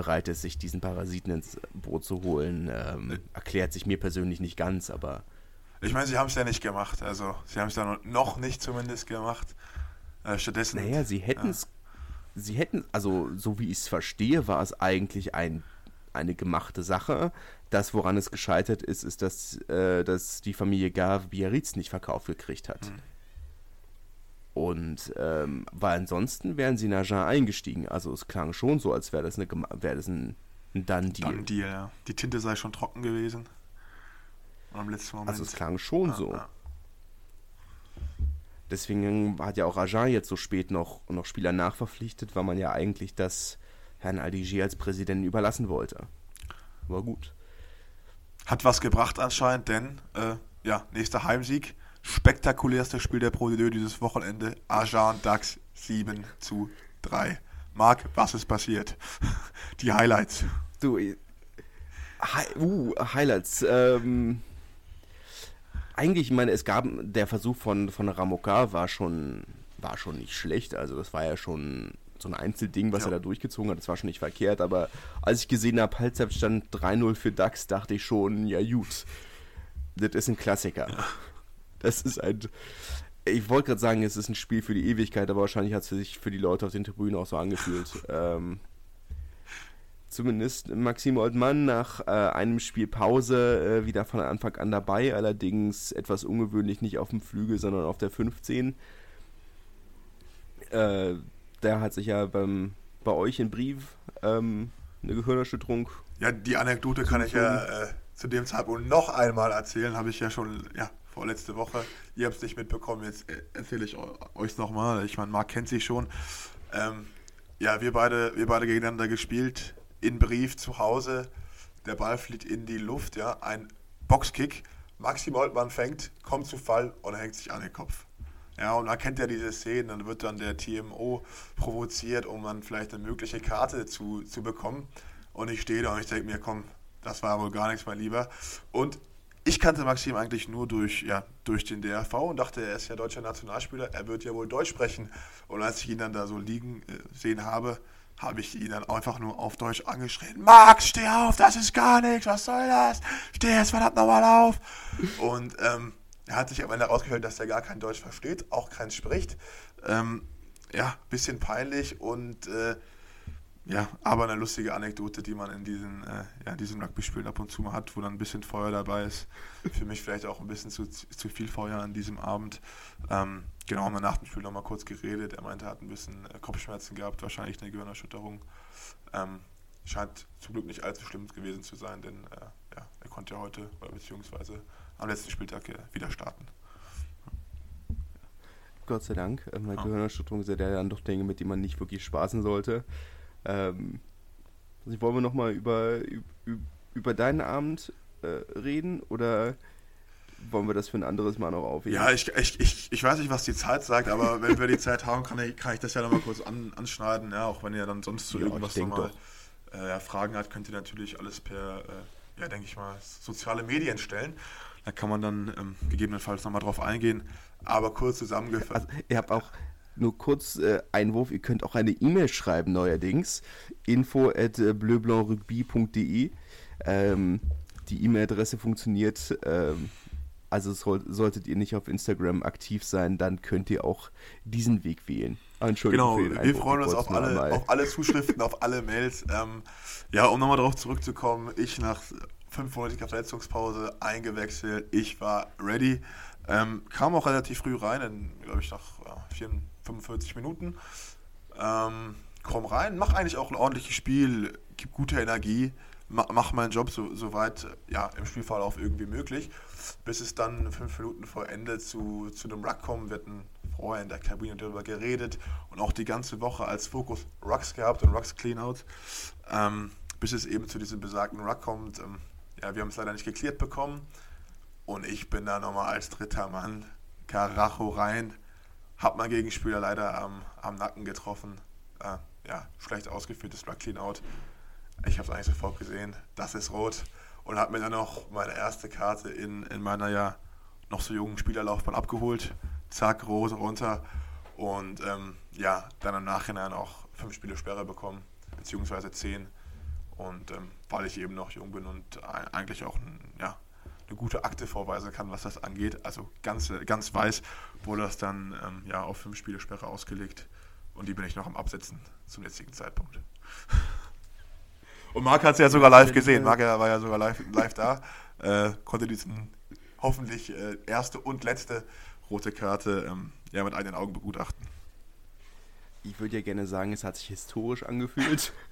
bereit ist, sich diesen Parasiten ins Boot zu holen, ähm, erklärt sich mir persönlich nicht ganz, aber ich meine, sie haben es ja nicht gemacht, also sie haben es ja noch nicht zumindest gemacht. Äh, stattdessen. Naja, sie hätten es, ja. sie hätten, also so wie ich es verstehe, war es eigentlich ein, eine gemachte Sache. Das, woran es gescheitert ist, ist, dass, äh, dass die Familie Gav Biarritz nicht verkauft gekriegt hat. Mhm. Und ähm, weil ansonsten wären sie in Agen eingestiegen. Also es klang schon so, als wäre das, eine, wär das ein, ein Done-Deal. Done-Deal, ja. Die Tinte sei schon trocken gewesen. Am letzten Moment. Also es klang schon ah, so. Ah. Deswegen hat ja auch Agen jetzt so spät noch, noch Spieler nachverpflichtet, weil man ja eigentlich das Herrn Aldigier als Präsidenten überlassen wollte. War gut. Hat was gebracht anscheinend, denn äh, ja, nächster Heimsieg. Spektakulärste Spiel der Pro dieses Wochenende. Ajan Dax 7 zu 3. Marc, was ist passiert? Die Highlights. Du, hi, uh, Highlights. Ähm, eigentlich, ich meine, es gab der Versuch von, von Ramoka war schon, war schon nicht schlecht. Also das war ja schon so ein Einzelding, was ja. er da durchgezogen hat. Das war schon nicht verkehrt. Aber als ich gesehen habe, Halbzeitstand 3-0 für DAX, dachte ich schon, ja gut, das ist ein Klassiker. Ja. Das ist ein. Ich wollte gerade sagen, es ist ein Spiel für die Ewigkeit, aber wahrscheinlich hat es sich für die Leute auf den Tribünen auch so angefühlt. ähm, zumindest Maxim Oldmann nach äh, einem Spiel Pause äh, wieder von Anfang an dabei, allerdings etwas ungewöhnlich nicht auf dem Flügel, sondern auf der 15. Äh, der hat sich ja beim, bei euch in Brief ähm, eine Gehirnerschütterung. Ja, die Anekdote kann ich ja äh, zu dem Zeitpunkt noch einmal erzählen, habe ich ja schon ja, vorletzte Woche. Ihr habt es nicht mitbekommen, jetzt äh, erzähle ich euch nochmal. Ich meine, Marc kennt sich schon. Ähm, ja, wir beide, wir beide gegeneinander gespielt, in Brief zu Hause. Der Ball fliegt in die Luft, ja, ein Boxkick. Maxim Holtmann fängt, kommt zu Fall und hängt sich an den Kopf. Ja, und man kennt ja diese Szenen, dann wird dann der TMO provoziert, um dann vielleicht eine mögliche Karte zu, zu bekommen. Und ich stehe da und ich denke mir, komm, das war wohl gar nichts, mein Lieber. Und ich kannte Maxim eigentlich nur durch, ja, durch den DRV und dachte, er ist ja deutscher Nationalspieler, er wird ja wohl Deutsch sprechen. Und als ich ihn dann da so liegen äh, sehen habe, habe ich ihn dann einfach nur auf Deutsch angeschrien. Max, steh auf, das ist gar nichts, was soll das? Steh jetzt verdammt nochmal auf. Und ähm, er hat sich am Ende herausgestellt, dass er gar kein Deutsch versteht, auch keins spricht. Ähm, ja, bisschen peinlich und äh, ja, aber eine lustige Anekdote, die man in diesen, äh, ja, diesen Rugby-Spielen ab und zu mal hat, wo dann ein bisschen Feuer dabei ist. Für mich vielleicht auch ein bisschen zu, zu viel Feuer an diesem Abend. Ähm, genau, haben wir nach dem Spiel nochmal kurz geredet. Er meinte, er hat ein bisschen äh, Kopfschmerzen gehabt, wahrscheinlich eine Gehirnerschütterung. Ähm, scheint zum Glück nicht allzu schlimm gewesen zu sein, denn äh, ja, er konnte ja heute, oder beziehungsweise am letzten Spieltag wieder starten. Gott sei Dank. Äh, meine ja. Gehirnerschütterung sind ja dann doch Dinge, mit denen man nicht wirklich spaßen sollte. Ähm, also wollen wir nochmal über, über, über deinen Abend äh, reden oder wollen wir das für ein anderes Mal noch aufheben? Ja, ich, ich, ich, ich weiß nicht, was die Zeit sagt, aber wenn wir die Zeit haben, kann ich, kann ich das ja nochmal kurz an, anschneiden. Ja, auch wenn ihr dann sonst zu ja, irgendwas nochmal äh, Fragen habt, könnt ihr natürlich alles per, äh, ja, denke ich mal, soziale Medien stellen. Da kann man dann ähm, gegebenenfalls nochmal drauf eingehen. Aber kurz zusammengefasst. Also, ihr habt auch nur kurz äh, Einwurf, ihr könnt auch eine E-Mail schreiben neuerdings. info at äh, bleublanc-rugby.de ähm, Die E-Mail-Adresse funktioniert. Ähm, also soll, solltet ihr nicht auf Instagram aktiv sein, dann könnt ihr auch diesen Weg wählen. Entschuldigung. Genau, wir freuen uns auf alle, auf alle Zuschriften, auf alle Mails. Ähm, ja, um nochmal darauf zurückzukommen, ich nach fünfmonatige Verletzungspause, eingewechselt. Ich war ready. Ähm, kam auch relativ früh rein, in, glaube ich, nach ja, 45 Minuten. Ähm, komm rein, mach eigentlich auch ein ordentliches Spiel, gib gute Energie, mach, meinen Job so, so weit ja, im Spielverlauf irgendwie möglich, bis es dann fünf Minuten vor Ende zu, zu einem Ruck kommen. Wir hatten vorher in der Kabine darüber geredet und auch die ganze Woche als Fokus Rucks gehabt und Rucks Cleanout, ähm, bis es eben zu diesem besagten Ruck kommt. Ähm, ja, wir haben es leider nicht geklärt bekommen und ich bin da nochmal als dritter Mann Karacho rein, hab mein Gegenspieler leider am, am Nacken getroffen. Äh, ja, schlecht ausgeführtes Ruck Cleanout. Ich habe es eigentlich sofort gesehen, das ist rot und habe mir dann noch meine erste Karte in, in meiner ja noch so jungen Spielerlaufbahn abgeholt zack, Rose runter und ähm, ja, dann im Nachhinein auch fünf Spiele Sperre bekommen, beziehungsweise zehn. Und ähm, weil ich eben noch jung bin und eigentlich auch ein, ja, eine gute Akte vorweisen kann, was das angeht, also ganz, ganz weiß, wurde das dann ähm, ja, auf fünf Spiele Sperre ausgelegt. Und die bin ich noch am Absetzen zum jetzigen Zeitpunkt. Und Marc hat es ja sogar live gesehen. Marc war ja sogar live, live da, äh, konnte diesen hoffentlich äh, erste und letzte rote Karte ähm, ja, mit eigenen Augen begutachten. Ich würde ja gerne sagen, es hat sich historisch angefühlt.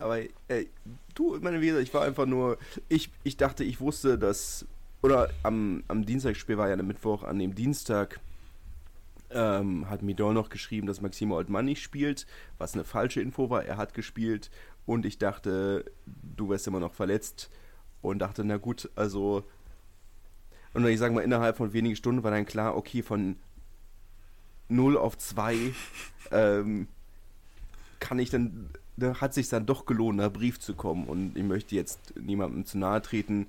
Aber äh, du, meine Wie ich war einfach nur, ich, ich dachte, ich wusste, dass, oder am, am Dienstagsspiel war ja der Mittwoch, an dem Dienstag ähm, hat Midor noch geschrieben, dass Maximo Oldmann nicht spielt, was eine falsche Info war. Er hat gespielt und ich dachte, du wärst immer noch verletzt und dachte, na gut, also und ich sage mal, innerhalb von wenigen Stunden war dann klar, okay, von 0 auf 2 ähm, kann ich dann, da hat sich dann doch gelohnt, nach Brief zu kommen. Und ich möchte jetzt niemandem zu nahe treten,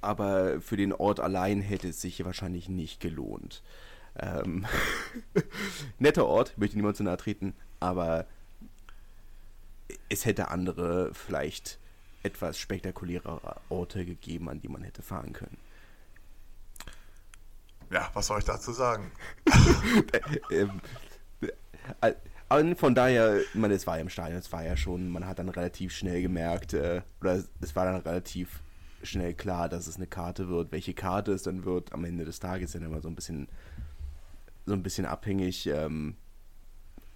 aber für den Ort allein hätte es sich wahrscheinlich nicht gelohnt. Ähm, netter Ort, möchte niemand zu nahe treten, aber es hätte andere, vielleicht etwas spektakulärere Orte gegeben, an die man hätte fahren können. Ja, was soll ich dazu sagen? ähm, äh, von daher, man, es war ja im Stadion, es war ja schon, man hat dann relativ schnell gemerkt, äh, oder es war dann relativ schnell klar, dass es eine Karte wird. Welche Karte es dann wird, am Ende des Tages dann immer so ein bisschen, so ein bisschen abhängig. Ähm,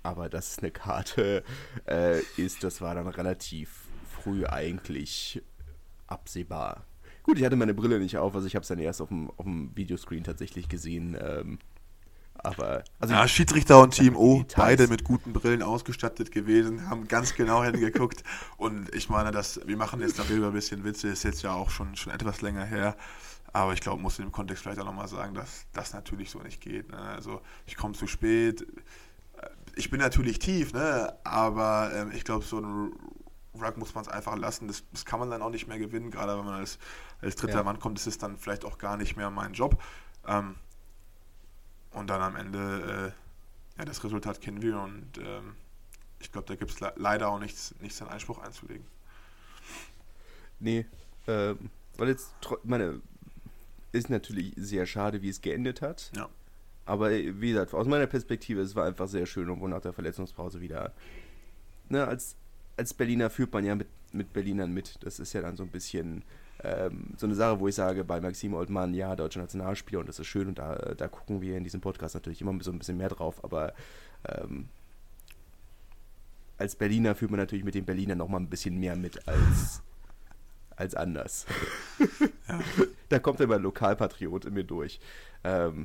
aber dass es eine Karte äh, ist, das war dann relativ früh eigentlich absehbar. Gut, ich hatte meine Brille nicht auf, also ich habe es dann erst auf dem, auf dem Videoscreen tatsächlich gesehen. Ähm, aber. Also ja, Schiedsrichter und Team O, beide mit guten Brillen ausgestattet gewesen, haben ganz genau hingeguckt. und ich meine, dass wir machen jetzt darüber ein bisschen Witze, ist jetzt ja auch schon, schon etwas länger her. Aber ich glaube, muss in dem Kontext vielleicht auch nochmal sagen, dass das natürlich so nicht geht. Ne? Also ich komme zu spät. Ich bin natürlich tief, ne? aber ähm, ich glaube, so ein Rug muss man es einfach lassen. Das, das, kann man dann auch nicht mehr gewinnen, gerade wenn man als, als dritter ja. Mann kommt, ist es dann vielleicht auch gar nicht mehr mein Job. Ähm, und dann am Ende, äh, ja, das Resultat kennen wir und ähm, ich glaube, da gibt es le leider auch nichts, nichts an Einspruch einzulegen. Nee, äh, weil jetzt, meine, ist natürlich sehr schade, wie es geendet hat. Ja. Aber wie gesagt, aus meiner Perspektive, es war einfach sehr schön, obwohl nach der Verletzungspause wieder, ne, als als Berliner führt man ja mit, mit Berlinern mit. Das ist ja dann so ein bisschen ähm, so eine Sache, wo ich sage, bei Maxim Oldmann, ja, deutscher Nationalspieler und das ist schön und da, da gucken wir in diesem Podcast natürlich immer so ein bisschen mehr drauf, aber ähm, als Berliner fühlt man natürlich mit den Berlinern noch mal ein bisschen mehr mit als, als anders. Ja. da kommt immer Lokalpatriot in mir durch. Ähm,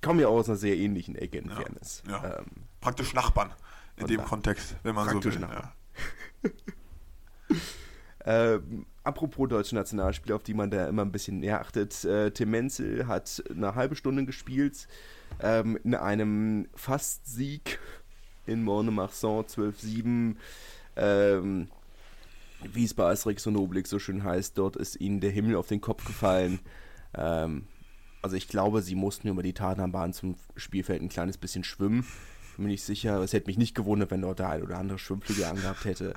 komme ja auch aus einer sehr ähnlichen Ecke in ja. Fairness. Ja. Ähm, Praktisch Nachbarn in dem Kontext, wenn man so will. Ja. ähm, apropos deutsche Nationalspieler, auf die man da immer ein bisschen näher achtet. Äh, Tim Menzel hat eine halbe Stunde gespielt ähm, in einem Fastsieg in Morne-Marsan 12-7. Ähm, wie es bei Asterix und Obelix so schön heißt, dort ist ihnen der Himmel auf den Kopf gefallen. Ähm, also ich glaube, sie mussten über die Tatanbahn zum Spielfeld ein kleines bisschen schwimmen bin nicht sicher. Es hätte mich nicht gewundert, wenn dort der ein oder andere Schwimmflügel angehabt hätte.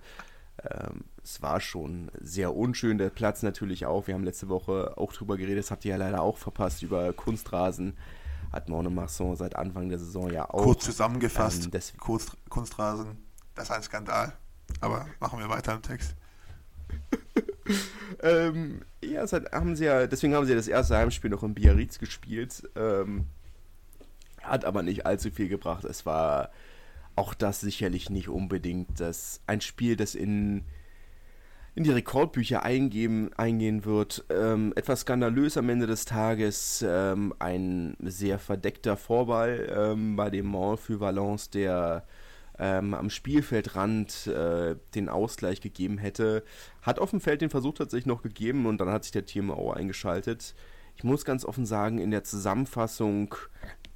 Ähm, es war schon sehr unschön, der Platz natürlich auch. Wir haben letzte Woche auch drüber geredet, das habt ihr ja leider auch verpasst, über Kunstrasen. Hat Monemasson seit Anfang der Saison ja auch. Kurz zusammengefasst, ähm, Kunst, Kunstrasen, das ist ein Skandal. Aber machen wir weiter im Text. ähm, ja, das hat, haben sie ja, deswegen haben sie das erste Heimspiel noch in Biarritz gespielt. Ähm, hat aber nicht allzu viel gebracht. Es war auch das sicherlich nicht unbedingt das, ein Spiel, das in, in die Rekordbücher eingeben, eingehen wird. Ähm, etwas skandalös am Ende des Tages. Ähm, ein sehr verdeckter Vorball ähm, bei dem Mall für Valence, der ähm, am Spielfeldrand äh, den Ausgleich gegeben hätte. Hat auf dem Feld den Versuch tatsächlich noch gegeben und dann hat sich der TMO eingeschaltet. Ich muss ganz offen sagen, in der Zusammenfassung,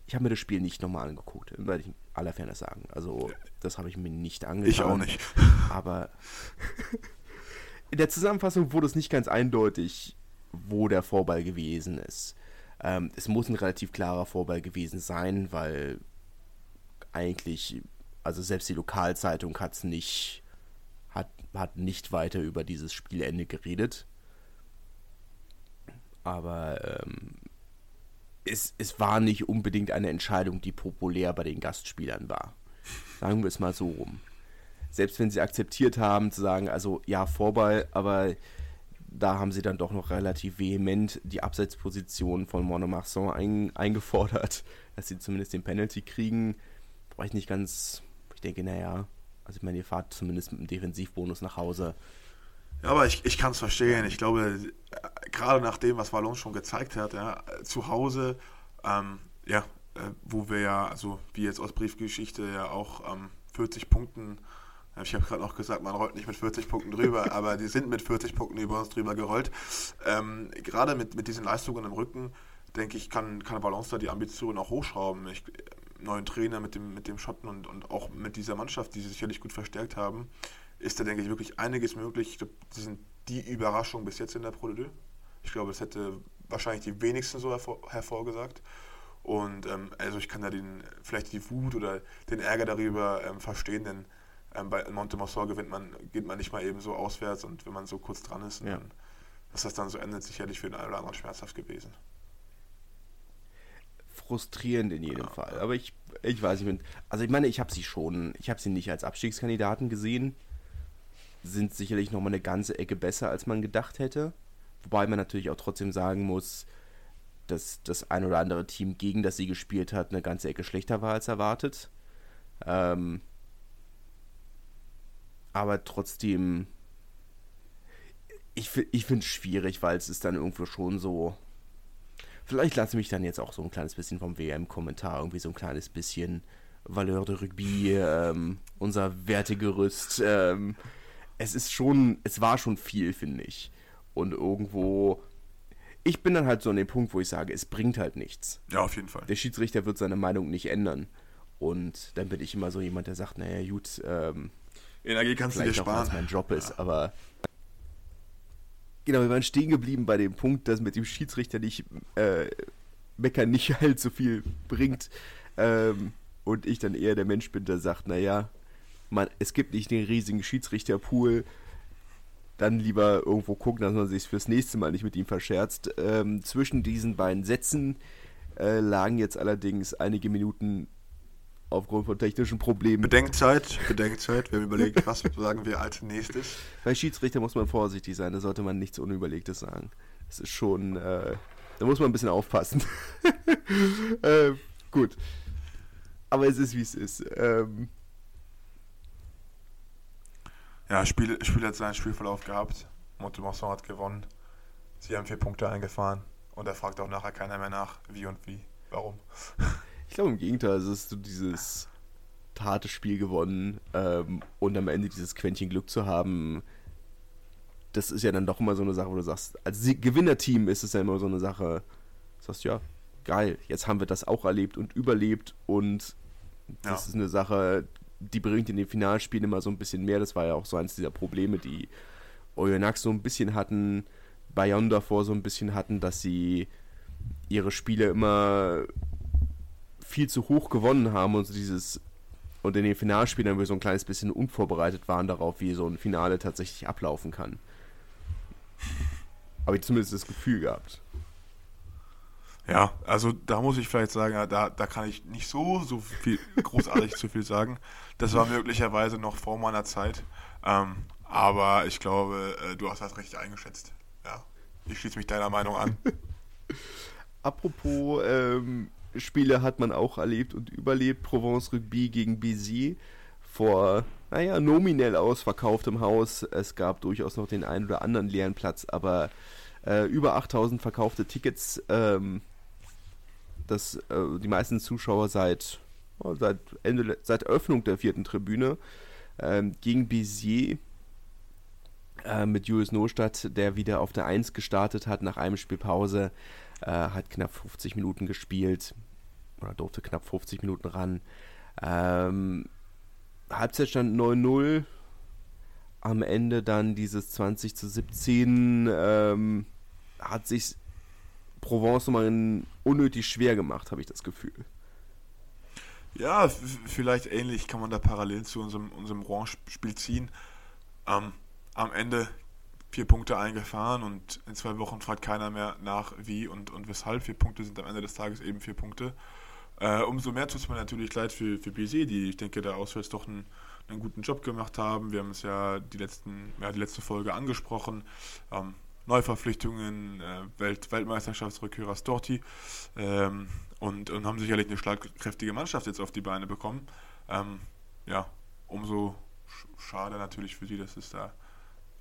ich habe mir das Spiel nicht nochmal angeguckt, werde ich aller Fairness sagen. Also, das habe ich mir nicht angeguckt. Ich auch nicht. Aber in der Zusammenfassung wurde es nicht ganz eindeutig, wo der Vorball gewesen ist. Ähm, es muss ein relativ klarer Vorball gewesen sein, weil eigentlich also selbst die Lokalzeitung hat's nicht, hat, hat nicht weiter über dieses Spielende geredet. Aber ähm, es, es war nicht unbedingt eine Entscheidung, die populär bei den Gastspielern war. Sagen wir es mal so rum. Selbst wenn sie akzeptiert haben, zu sagen, also ja, Vorball, aber da haben sie dann doch noch relativ vehement die Abseitsposition von Monomarsan ein, eingefordert, dass sie zumindest den Penalty kriegen. War ich nicht ganz ich denke, naja, also ich meine, ihr fahrt zumindest mit einem Defensivbonus nach Hause. Ja, aber ich, ich kann es verstehen. Ich glaube, äh, gerade nach dem, was Valence schon gezeigt hat, ja, zu Hause, ähm, ja, äh, wo wir ja, also wie jetzt aus Briefgeschichte ja auch ähm, 40 Punkten, ich habe gerade noch gesagt, man rollt nicht mit 40 Punkten drüber, aber die sind mit 40 Punkten über uns drüber gerollt. Ähm, gerade mit, mit diesen Leistungen im Rücken, denke ich, kann, kann Valence da die Ambitionen auch hochschrauben. Ich, neuen Trainer, mit dem, mit dem Schotten und, und auch mit dieser Mannschaft, die sie sicherlich gut verstärkt haben, ist da, denke ich, wirklich einiges möglich. Ich glaube, das sind die Überraschungen bis jetzt in der Pro de Ich glaube, das hätte wahrscheinlich die wenigsten so hervor, hervorgesagt. Und ähm, also ich kann da den, vielleicht die Wut oder den Ärger darüber ähm, verstehen, denn ähm, bei Montemosor gewinnt man, geht man nicht mal eben so auswärts und wenn man so kurz dran ist, ja. dann, dass das dann so endet, sicherlich für den einen oder anderen schmerzhaft gewesen frustrierend in jedem Fall. Aber ich, ich weiß nicht, also ich meine, ich habe sie schon, ich habe sie nicht als Abstiegskandidaten gesehen. Sind sicherlich nochmal eine ganze Ecke besser, als man gedacht hätte. Wobei man natürlich auch trotzdem sagen muss, dass das ein oder andere Team, gegen das sie gespielt hat, eine ganze Ecke schlechter war als erwartet. Ähm, aber trotzdem, ich, ich finde es schwierig, weil es ist dann irgendwo schon so, Vielleicht lasse ich mich dann jetzt auch so ein kleines bisschen vom WM-Kommentar irgendwie so ein kleines bisschen Valeur de Rugby, ähm, unser Wertegerüst. Ähm, es ist schon, es war schon viel, finde ich. Und irgendwo, ich bin dann halt so an dem Punkt, wo ich sage, es bringt halt nichts. Ja, auf jeden Fall. Der Schiedsrichter wird seine Meinung nicht ändern. Und dann bin ich immer so jemand, der sagt, naja, gut, ähm, Energie kannst du dir sparen. Auch, mein Job ist, ja. aber Genau, wir waren stehen geblieben bei dem Punkt, dass mit dem Schiedsrichter nicht äh, Meckern nicht halt so viel bringt. Ähm, und ich dann eher der Mensch bin, der sagt, naja, man, es gibt nicht den riesigen Schiedsrichterpool, dann lieber irgendwo gucken, dass man sich fürs nächste Mal nicht mit ihm verscherzt. Ähm, zwischen diesen beiden Sätzen äh, lagen jetzt allerdings einige Minuten aufgrund von technischen Problemen. Bedenkzeit, Bedenkzeit. Wir haben überlegt, was sagen wir als nächstes. Bei Schiedsrichter muss man vorsichtig sein, da sollte man nichts Unüberlegtes sagen. Das ist schon, äh, da muss man ein bisschen aufpassen. äh, gut. Aber es ist, wie es ist. Ähm, ja, Spiel, Spiel hat seinen Spielverlauf gehabt. Montemarsan hat gewonnen. Sie haben vier Punkte eingefahren. Und er fragt auch nachher keiner mehr nach, wie und wie. Warum? Ich glaube im Gegenteil, es ist so dieses harte Spiel gewonnen ähm, und am Ende dieses Quäntchen Glück zu haben, das ist ja dann doch immer so eine Sache, wo du sagst, als Gewinnerteam ist es ja immer so eine Sache, du sagst, ja, geil, jetzt haben wir das auch erlebt und überlebt und das ja. ist eine Sache, die bringt in den Finalspielen immer so ein bisschen mehr. Das war ja auch so eines dieser Probleme, die Oyonnax so ein bisschen hatten, Bayonne davor so ein bisschen hatten, dass sie ihre Spiele immer viel zu hoch gewonnen haben und so dieses und in den Finalspielen wir so ein kleines bisschen unvorbereitet waren darauf, wie so ein Finale tatsächlich ablaufen kann. Habe ich zumindest das Gefühl gehabt. Ja, also da muss ich vielleicht sagen, da, da kann ich nicht so, so viel großartig zu viel sagen. Das war möglicherweise noch vor meiner Zeit. Ähm, Aber ich glaube, äh, du hast das recht eingeschätzt. Ja, ich schließe mich deiner Meinung an. Apropos ähm, Spiele hat man auch erlebt und überlebt. Provence Rugby gegen Béziers vor, naja, nominell ausverkauftem Haus. Es gab durchaus noch den einen oder anderen leeren Platz, aber äh, über 8000 verkaufte Tickets. Ähm, das, äh, die meisten Zuschauer seit, oh, seit, Ende, seit Öffnung der vierten Tribüne ähm, gegen Béziers äh, mit Julius Nostadt, der wieder auf der 1 gestartet hat nach einem Spielpause. Äh, hat knapp 50 Minuten gespielt oder durfte knapp 50 Minuten ran. Ähm, Halbzeitstand 9-0. Am Ende dann dieses 20 zu 17 ähm, hat sich Provence nochmal unnötig schwer gemacht, habe ich das Gefühl. Ja, vielleicht ähnlich kann man da parallel zu unserem, unserem Rouen-Spiel ziehen. Ähm, am Ende vier Punkte eingefahren und in zwei Wochen fragt keiner mehr nach, wie und, und weshalb. Vier Punkte sind am Ende des Tages eben vier Punkte. Äh, umso mehr tut es mir natürlich leid für, für BC, die ich denke, da auswärts doch einen, einen guten Job gemacht haben. Wir haben es ja die, letzten, ja, die letzte Folge angesprochen. Ähm, Neuverpflichtungen, äh, Welt, Weltmeisterschaftsrückkehrer Storti ähm, und, und haben sicherlich eine schlagkräftige Mannschaft jetzt auf die Beine bekommen. Ähm, ja, umso schade natürlich für sie, dass es da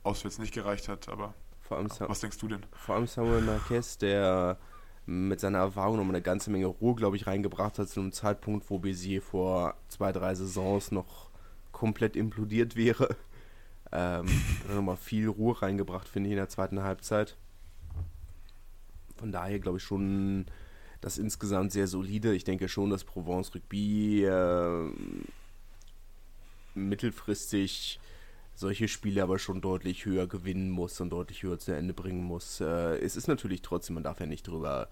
auswärts nicht gereicht hat, aber was denkst du denn? Vor allem Samuel Marquez, der mit seiner Erfahrung noch eine ganze Menge Ruhe, glaube ich, reingebracht hat zu einem Zeitpunkt, wo Bézier vor zwei, drei Saisons noch komplett implodiert wäre. Ähm, hat nochmal viel Ruhe reingebracht, finde ich, in der zweiten Halbzeit. Von daher glaube ich schon, das insgesamt sehr solide. Ich denke schon, dass Provence Rugby äh, mittelfristig solche Spiele aber schon deutlich höher gewinnen muss und deutlich höher zu Ende bringen muss. Äh, es ist natürlich trotzdem, man darf ja nicht drüber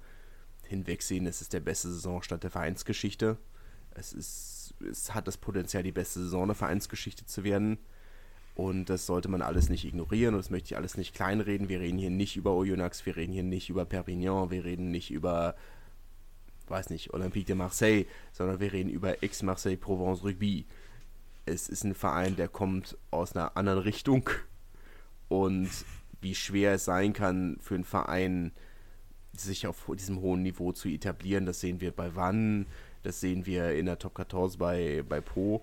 hinwegsehen, es ist der beste Saisonstart der Vereinsgeschichte. Es, ist, es hat das Potenzial, die beste Saison der Vereinsgeschichte zu werden. Und das sollte man alles nicht ignorieren und das möchte ich alles nicht kleinreden. Wir reden hier nicht über Oyonnax, wir reden hier nicht über Perpignan, wir reden nicht über, weiß nicht, Olympique de Marseille, sondern wir reden über Ex-Marseille Provence Rugby. Es ist ein Verein, der kommt aus einer anderen Richtung. Und wie schwer es sein kann für einen Verein, sich auf diesem hohen Niveau zu etablieren, das sehen wir bei Wann, das sehen wir in der Top 14 bei, bei Po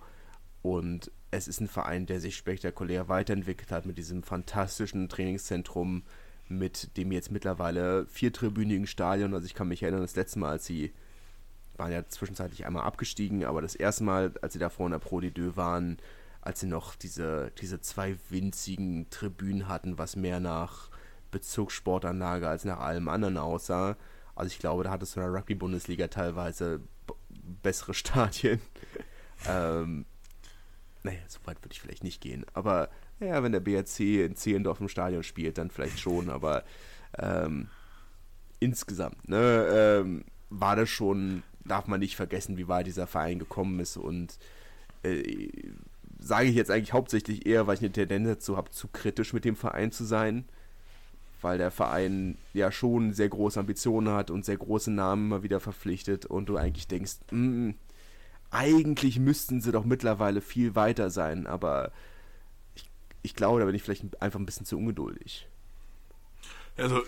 und es ist ein Verein, der sich spektakulär weiterentwickelt hat mit diesem fantastischen Trainingszentrum, mit dem jetzt mittlerweile viertribünigen Stadion. Also ich kann mich erinnern, das letzte Mal, als sie waren ja zwischenzeitlich einmal abgestiegen, aber das erste Mal, als sie da vor in der Pro D2 waren, als sie noch diese, diese zwei winzigen Tribünen hatten, was mehr nach Bezirkssportanlage als nach allem anderen aussah. Also ich glaube, da hat es in der Rugby-Bundesliga teilweise bessere Stadien. ähm, naja, so weit würde ich vielleicht nicht gehen. Aber naja, wenn der BRC in Zehlendorf im Stadion spielt, dann vielleicht schon. Aber ähm, insgesamt ne, ähm, war das schon darf man nicht vergessen, wie weit dieser Verein gekommen ist. Und äh, sage ich jetzt eigentlich hauptsächlich eher, weil ich eine Tendenz dazu habe, zu kritisch mit dem Verein zu sein. Weil der Verein ja schon sehr große Ambitionen hat und sehr große Namen mal wieder verpflichtet und du eigentlich denkst, mh, mm, eigentlich müssten sie doch mittlerweile viel weiter sein, aber ich, ich glaube, da bin ich vielleicht einfach ein bisschen zu ungeduldig. Also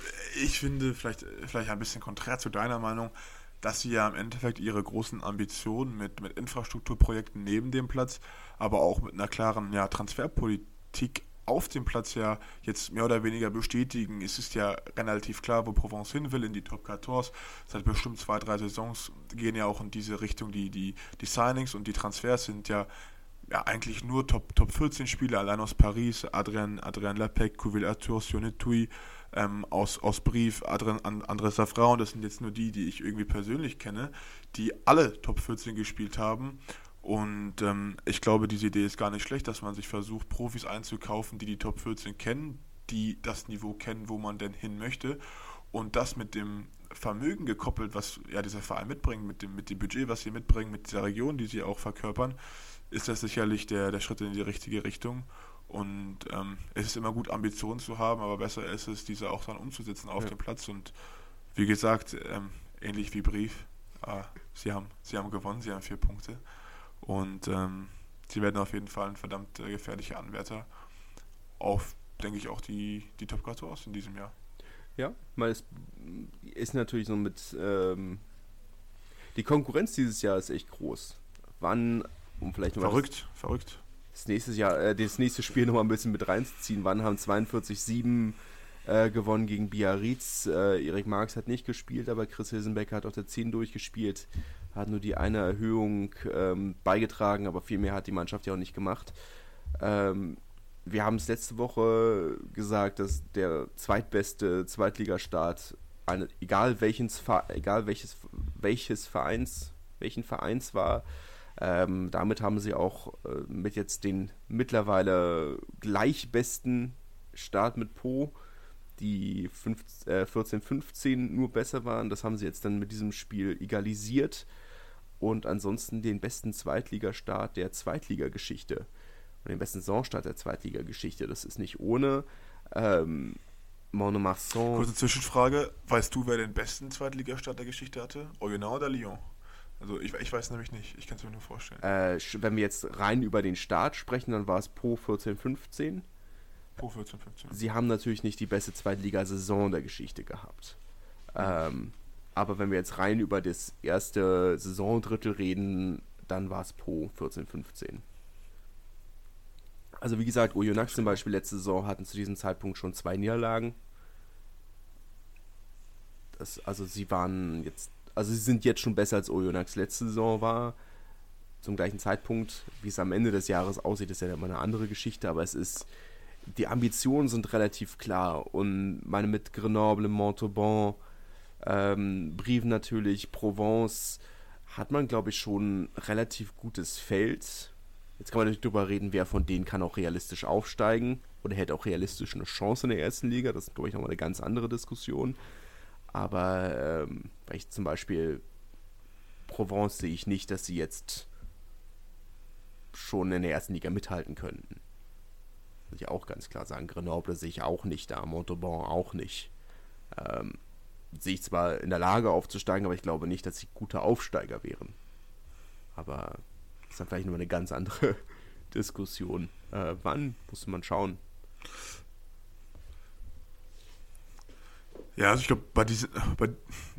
ich finde vielleicht, vielleicht ein bisschen konträr zu deiner Meinung, dass sie ja im Endeffekt ihre großen Ambitionen mit, mit Infrastrukturprojekten neben dem Platz, aber auch mit einer klaren ja, Transferpolitik auf dem Platz ja jetzt mehr oder weniger bestätigen. Es ist ja relativ klar, wo Provence hin will, in die Top 14. Seit bestimmt zwei, drei Saisons gehen ja auch in diese Richtung. Die, die, die Signings und die Transfers sind ja, ja eigentlich nur Top, Top 14 Spieler, allein aus Paris, Adrian, Adrian Lepec, Kouvil Arthur, Sionetui, ähm, aus, aus Brief, Adrian, Andres Safra, das sind jetzt nur die, die ich irgendwie persönlich kenne, die alle Top 14 gespielt haben. Und ähm, ich glaube, diese Idee ist gar nicht schlecht, dass man sich versucht, Profis einzukaufen, die die Top 14 kennen, die das Niveau kennen, wo man denn hin möchte. Und das mit dem Vermögen gekoppelt, was ja dieser Verein mitbringt, mit dem, mit dem Budget, was sie mitbringen, mit dieser Region, die sie auch verkörpern, ist das sicherlich der, der Schritt in die richtige Richtung. Und ähm, es ist immer gut, Ambitionen zu haben, aber besser ist es, diese auch dann umzusetzen auf ja. dem Platz. Und wie gesagt, ähm, ähnlich wie Brief, äh, sie, haben, sie haben gewonnen, sie haben vier Punkte. Und ähm, sie werden auf jeden Fall ein verdammt äh, gefährlicher Anwärter. auf, denke ich, auch die, die Top 14 in diesem Jahr. Ja, weil es ist natürlich so mit. Ähm, die Konkurrenz dieses Jahr ist echt groß. Wann, um vielleicht mal. Verrückt, das, verrückt. Das nächste Jahr, äh, das nächste Spiel nochmal ein bisschen mit reinzuziehen. Wann haben 42-7 äh, gewonnen gegen Biarritz? Äh, Erik Marx hat nicht gespielt, aber Chris Hilsenbecker hat auf der 10 durchgespielt. Hat nur die eine Erhöhung ähm, beigetragen, aber viel mehr hat die Mannschaft ja auch nicht gemacht. Ähm, wir haben es letzte Woche gesagt, dass der zweitbeste Zweitligastart, eine, egal, welches, egal welches, welches Vereins, welchen Vereins war, ähm, damit haben sie auch äh, mit jetzt den mittlerweile gleich besten Start mit Po, die äh, 14-15 nur besser waren, das haben sie jetzt dann mit diesem Spiel egalisiert und ansonsten den besten Zweitligastart der Zweitligageschichte und den besten Saisonstart der Zweitliga-Geschichte. Das ist nicht ohne. Ähm, Monomarsan. Kurze Zwischenfrage: Weißt du, wer den besten Zweitligastart der Geschichte hatte? Orient oder Lyon? Also ich, ich weiß nämlich nicht, ich kann es mir nur vorstellen. Äh, wenn wir jetzt rein über den Start sprechen, dann war es Po 14-15. Po 14-15. Sie haben natürlich nicht die beste Zweitligasaison der Geschichte gehabt. Ähm, aber wenn wir jetzt rein über das erste Saisondrittel reden, dann war es Po 14-15. Also wie gesagt, Oyonnax zum Beispiel letzte Saison hatten zu diesem Zeitpunkt schon zwei Niederlagen. Das, also sie waren jetzt, also sie sind jetzt schon besser als Oyonnax letzte Saison war. Zum gleichen Zeitpunkt, wie es am Ende des Jahres aussieht, ist ja immer eine andere Geschichte, aber es ist, die Ambitionen sind relativ klar und meine mit Grenoble, Montauban, ähm, Brive natürlich, Provence, hat man glaube ich schon relativ gutes Feld Jetzt kann man natürlich drüber reden, wer von denen kann auch realistisch aufsteigen oder hätte auch realistisch eine Chance in der ersten Liga. Das ist, glaube ich, nochmal eine ganz andere Diskussion. Aber ähm, weil ich zum Beispiel Provence sehe ich nicht, dass sie jetzt schon in der ersten Liga mithalten könnten. Muss ich auch ganz klar sagen. Grenoble sehe ich auch nicht da, Montauban auch nicht. Ähm, sehe ich zwar in der Lage aufzusteigen, aber ich glaube nicht, dass sie gute Aufsteiger wären. Aber ist dann vielleicht nur eine ganz andere Diskussion. Äh, wann, muss man schauen. Ja, also ich glaube, bei diesen, bei,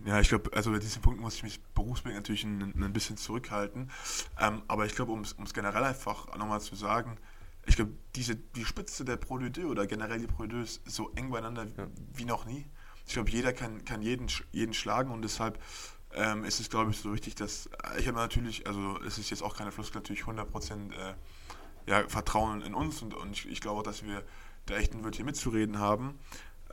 ja, ich glaube, also bei diesen Punkten muss ich mich berufsbedingt natürlich ein, ein bisschen zurückhalten. Ähm, aber ich glaube, um es generell einfach nochmal zu sagen, ich glaube, diese, die Spitze der Pro oder generell die Pro ist so eng beieinander ja. wie noch nie. Ich glaube, jeder kann, kann jeden, jeden schlagen und deshalb ähm, ist es, glaube ich, so wichtig, dass äh, ich habe natürlich, also es ist jetzt auch keine Floskel, natürlich 100% äh, ja, Vertrauen in uns und, und ich, ich glaube, dass wir da echt ein Wörtchen mitzureden haben.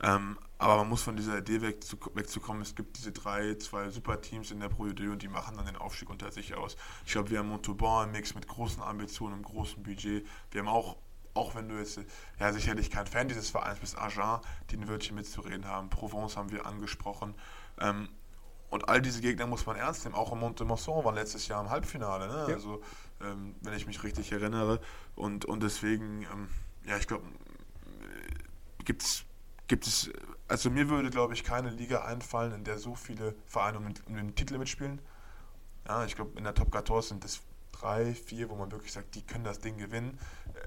Ähm, aber man muss von dieser Idee weg zu, wegzukommen, es gibt diese drei, zwei Super-Teams in der Pro und die machen dann den Aufstieg unter sich aus. Ich glaube, wir haben Montauban Mix mit großen Ambitionen, einem großen Budget. Wir haben auch, auch wenn du jetzt ja sicherlich kein Fan dieses Vereins bist, Agen, die ein Wörtchen mitzureden haben. Provence haben wir angesprochen. Ähm, und all diese Gegner muss man ernst nehmen. Auch im Montemarçon war letztes Jahr im Halbfinale. Ne? Ja. Also, ähm, wenn ich mich richtig erinnere. Und, und deswegen, ähm, ja, ich glaube, äh, gibt es, also mir würde, glaube ich, keine Liga einfallen, in der so viele Vereine um, um den Titel mitspielen. Ja, ich glaube, in der Top 14 sind es drei, vier, wo man wirklich sagt, die können das Ding gewinnen.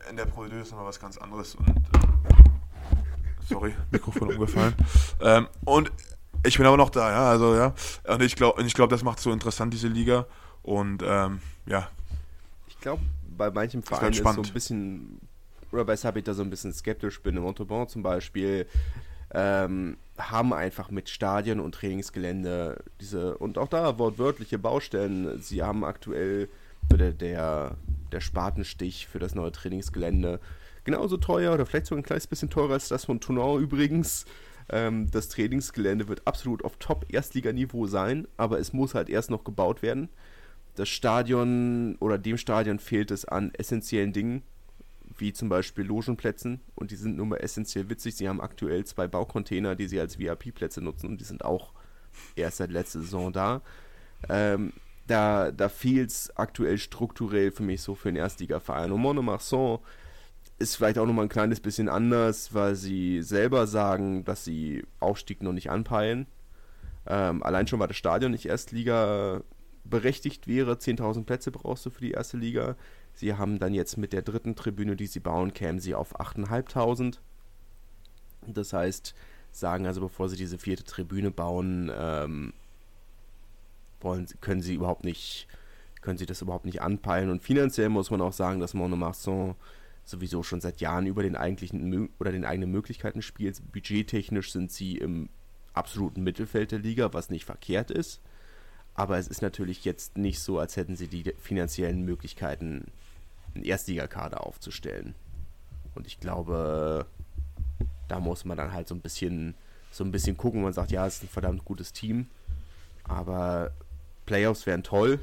In der Pro ist nochmal was ganz anderes. Und, äh, sorry, Mikrofon umgefallen. Ähm, und ich bin aber noch da, ja. Also ja. Und ich glaube, ich glaube, das macht so interessant, diese Liga. Und ähm, ja. Ich glaube, bei manchen Vereinen ist, ist so ein bisschen, oder weshalb ich da so ein bisschen skeptisch bin. Im Montauban zum Beispiel ähm, haben einfach mit Stadien und Trainingsgelände diese, und auch da wortwörtliche Baustellen. Sie haben aktuell der, der, der Spatenstich für das neue Trainingsgelände genauso teuer oder vielleicht sogar ein kleines bisschen teurer als das von Tournant übrigens. Ähm, das Trainingsgelände wird absolut auf Top-Erstliganiveau sein, aber es muss halt erst noch gebaut werden. Das Stadion oder dem Stadion fehlt es an essentiellen Dingen, wie zum Beispiel Logenplätzen und die sind nun mal essentiell witzig. Sie haben aktuell zwei Baucontainer, die sie als VIP-Plätze nutzen und die sind auch erst seit letzter Saison da. Ähm, da da fehlt es aktuell strukturell für mich so für den Erstligaverein. Und Monomarsan ist vielleicht auch nochmal ein kleines bisschen anders, weil sie selber sagen, dass sie Aufstieg noch nicht anpeilen. Ähm, allein schon, weil das Stadion nicht Erstliga berechtigt wäre. 10.000 Plätze brauchst du für die erste Liga. Sie haben dann jetzt mit der dritten Tribüne, die sie bauen, kämen sie auf 8.500. Das heißt, sagen also, bevor sie diese vierte Tribüne bauen, ähm, wollen, können sie überhaupt nicht, können sie das überhaupt nicht anpeilen. Und finanziell muss man auch sagen, dass Monomarsan sowieso schon seit Jahren über den eigentlichen oder den eigenen Möglichkeiten spielt. Budgettechnisch sind sie im absoluten Mittelfeld der Liga, was nicht verkehrt ist. Aber es ist natürlich jetzt nicht so, als hätten sie die finanziellen Möglichkeiten, einen Erstligakader aufzustellen. Und ich glaube, da muss man dann halt so ein bisschen, so ein bisschen gucken. Man sagt, ja, es ist ein verdammt gutes Team. Aber Playoffs wären toll.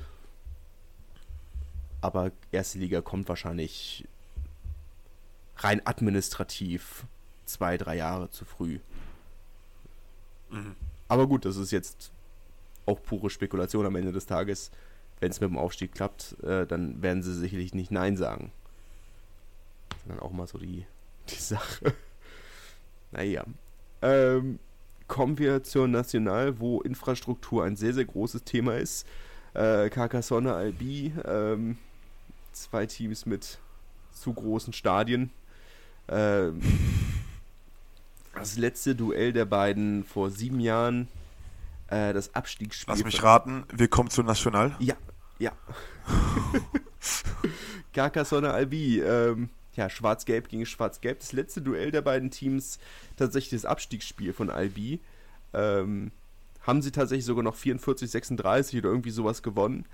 Aber erste Liga kommt wahrscheinlich rein administrativ zwei, drei Jahre zu früh. Mhm. Aber gut, das ist jetzt auch pure Spekulation am Ende des Tages. Wenn es mit dem Aufstieg klappt, äh, dann werden sie sicherlich nicht Nein sagen. Das ist dann auch mal so die, die Sache. naja. Ähm, kommen wir zur National, wo Infrastruktur ein sehr, sehr großes Thema ist. Äh, Carcassonne, Albi, ähm, zwei Teams mit zu großen Stadien. Ähm, das letzte Duell der beiden vor sieben Jahren, äh, das Abstiegsspiel. Lass mich raten, wir kommen zur National. Ja, ja. Carcassonne Albi, ähm, ja, Schwarz-Gelb gegen Schwarz-Gelb. Das letzte Duell der beiden Teams, tatsächlich das Abstiegsspiel von Albi. Ähm, haben sie tatsächlich sogar noch 44, 36 oder irgendwie sowas gewonnen.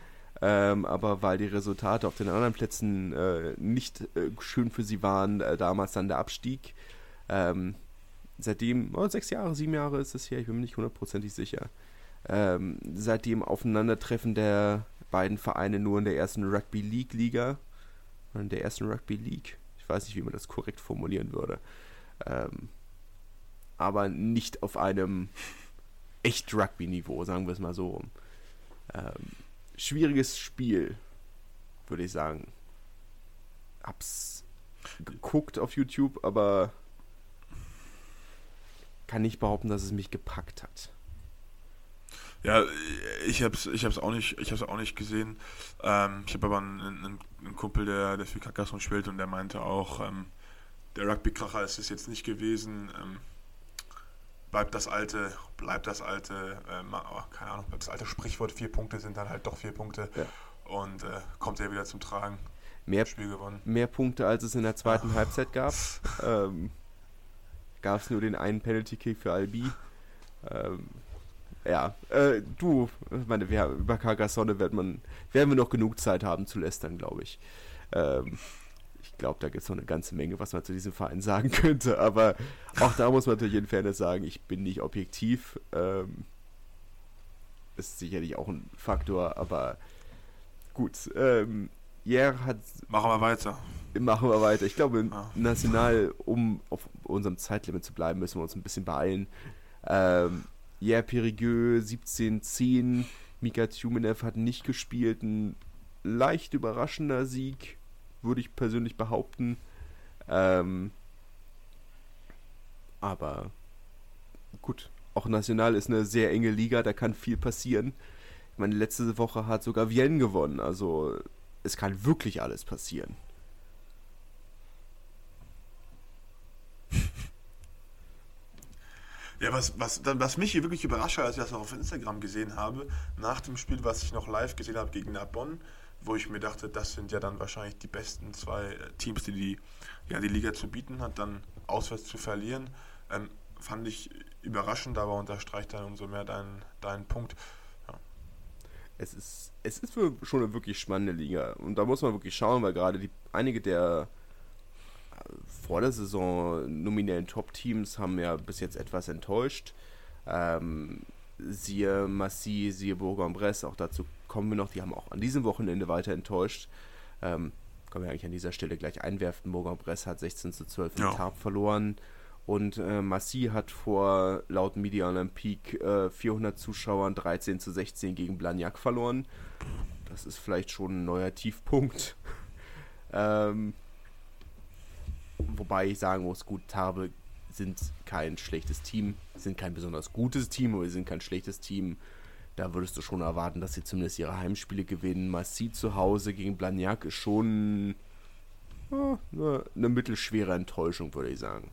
Ähm, aber weil die Resultate auf den anderen Plätzen äh, nicht äh, schön für sie waren, äh, damals dann der Abstieg. Ähm, seitdem, oh, sechs Jahre, sieben Jahre ist es her, ich bin mir nicht hundertprozentig sicher. Ähm, seitdem Aufeinandertreffen der beiden Vereine nur in der ersten Rugby League Liga. In der ersten Rugby League. Ich weiß nicht, wie man das korrekt formulieren würde. Ähm, aber nicht auf einem echt Rugby-Niveau, sagen wir es mal so. Ähm, schwieriges Spiel, würde ich sagen. Hab's geguckt auf YouTube, aber kann nicht behaupten, dass es mich gepackt hat. Ja, ich hab's, ich hab's auch nicht, ich hab's auch nicht gesehen. Ähm, ich habe aber einen, einen, einen, Kumpel, der, der für Carcassonne spielt und der meinte auch, ähm, der Rugby-Kracher ist es jetzt nicht gewesen. Ähm, bleibt das alte, bleibt das alte, äh, oh, keine Ahnung, bleibt das alte Sprichwort, vier Punkte sind dann halt doch vier Punkte ja. und äh, kommt er wieder zum Tragen. Mehr, Spiel gewonnen. mehr Punkte, als es in der zweiten Ach. Halbzeit gab. ähm, gab es nur den einen Penalty-Kick für Albi. Ähm, ja, äh, du, ich meine, wir, über Carcassonne wird man, werden wir noch genug Zeit haben zu lästern, glaube ich. Ähm, glaube, da gibt es noch eine ganze Menge, was man zu diesem Verein sagen könnte. Aber auch da muss man natürlich in Fairness sagen, ich bin nicht objektiv. Ähm, ist sicherlich auch ein Faktor, aber gut. Ähm, Jer hat. Machen wir weiter. Machen wir weiter. Ich glaube, ah. national, um auf unserem Zeitlimit zu bleiben, müssen wir uns ein bisschen beeilen. Ähm, Jer Perigueux 17-10. Mika Tjumenev hat nicht gespielt. Ein leicht überraschender Sieg würde ich persönlich behaupten. Ähm, aber gut, auch National ist eine sehr enge Liga, da kann viel passieren. Ich meine, letzte Woche hat sogar Vienne gewonnen, also es kann wirklich alles passieren. Ja, was, was, was mich hier wirklich überrascht hat, als ich das auch auf Instagram gesehen habe, nach dem Spiel, was ich noch live gesehen habe gegen Narbonne, wo ich mir dachte, das sind ja dann wahrscheinlich die besten zwei äh, Teams, die die, ja, die Liga zu bieten hat, dann auswärts zu verlieren, ähm, fand ich überraschend, aber unterstreicht dann umso mehr deinen, deinen Punkt. Ja. Es ist, es ist schon eine wirklich spannende Liga und da muss man wirklich schauen, weil gerade die, einige der vor der Saison nominellen Top-Teams haben ja bis jetzt etwas enttäuscht. Ähm, siehe Massy, siehe Bourg-en-Bresse, auch dazu kommen wir noch, die haben auch an diesem Wochenende weiter enttäuscht. Ähm, können wir eigentlich an dieser Stelle gleich einwerfen. Bourg-en-Bresse hat 16 zu 12 ja. Tab verloren. Und äh, Massy hat vor laut Media Olympique äh, 400 Zuschauern 13 zu 16 gegen Blagnac verloren. Das ist vielleicht schon ein neuer Tiefpunkt. ähm, wobei ich sagen muss, gut, Tarbe sind kein schlechtes Team, sind kein besonders gutes Team, aber sie sind kein schlechtes Team Da würdest du schon erwarten, dass sie zumindest ihre Heimspiele gewinnen. Massi zu Hause gegen Blagnac ist schon ja, eine, eine mittelschwere Enttäuschung, würde ich sagen.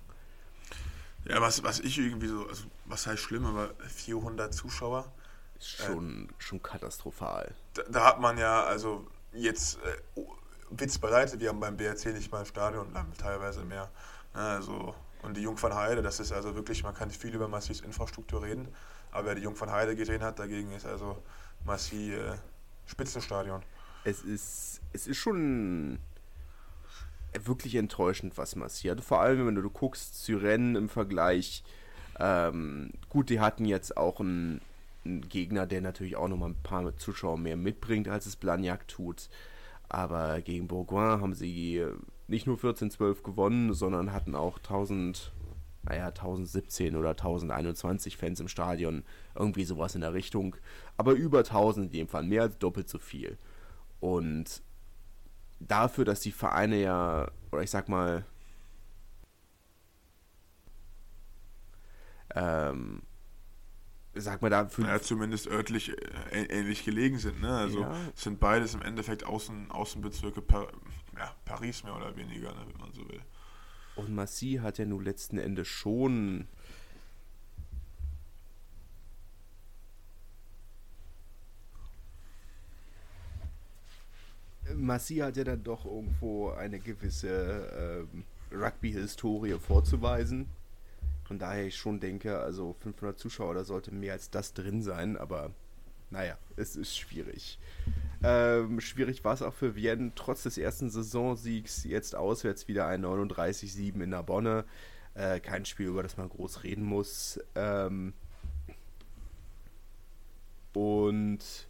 Ja, was, was ich irgendwie so, also was heißt schlimm, aber 400 Zuschauer. Ist schon, äh, schon katastrophal. Da, da, hat man ja, also jetzt, äh, Witz beiseite, wir haben beim BRC nicht mal Stadion, teilweise mehr. Ne, also, und die Jungfernheide, das ist also wirklich, man kann viel über Massis Infrastruktur reden, aber wer die Jungfernheide gesehen hat, dagegen ist also Massi äh, Spitzenstadion. Es ist, es ist schon wirklich enttäuschend, was Massi hat. Vor allem, wenn du, guckst, Syren im Vergleich. Ähm, gut, die hatten jetzt auch einen, einen, Gegner, der natürlich auch nochmal ein paar Zuschauer mehr mitbringt, als es Blagnac tut. Aber gegen Bourgoin haben sie nicht nur 14-12 gewonnen, sondern hatten auch 1000, naja, 1017 oder 1021 Fans im Stadion. Irgendwie sowas in der Richtung. Aber über 1000 in dem Fall, mehr als doppelt so viel. Und dafür, dass die Vereine ja, oder ich sag mal, ähm, sag mal dafür. Ja, zumindest örtlich äh, ähnlich gelegen sind, ne? Also ja. sind beides im Endeffekt Außen, Außenbezirke Par ja, Paris mehr oder weniger, ne, wenn man so will. Und Massy hat ja nun letzten Endes schon Massi hat ja dann doch irgendwo eine gewisse ähm, Rugby-Historie vorzuweisen. Von daher ich schon denke, also 500 Zuschauer, da sollte mehr als das drin sein, aber naja, es ist schwierig. Ähm, schwierig war es auch für Vienne, trotz des ersten Saisonsiegs, jetzt auswärts wieder ein 39-7 in Narbonne. Äh, kein Spiel, über das man groß reden muss. Ähm, und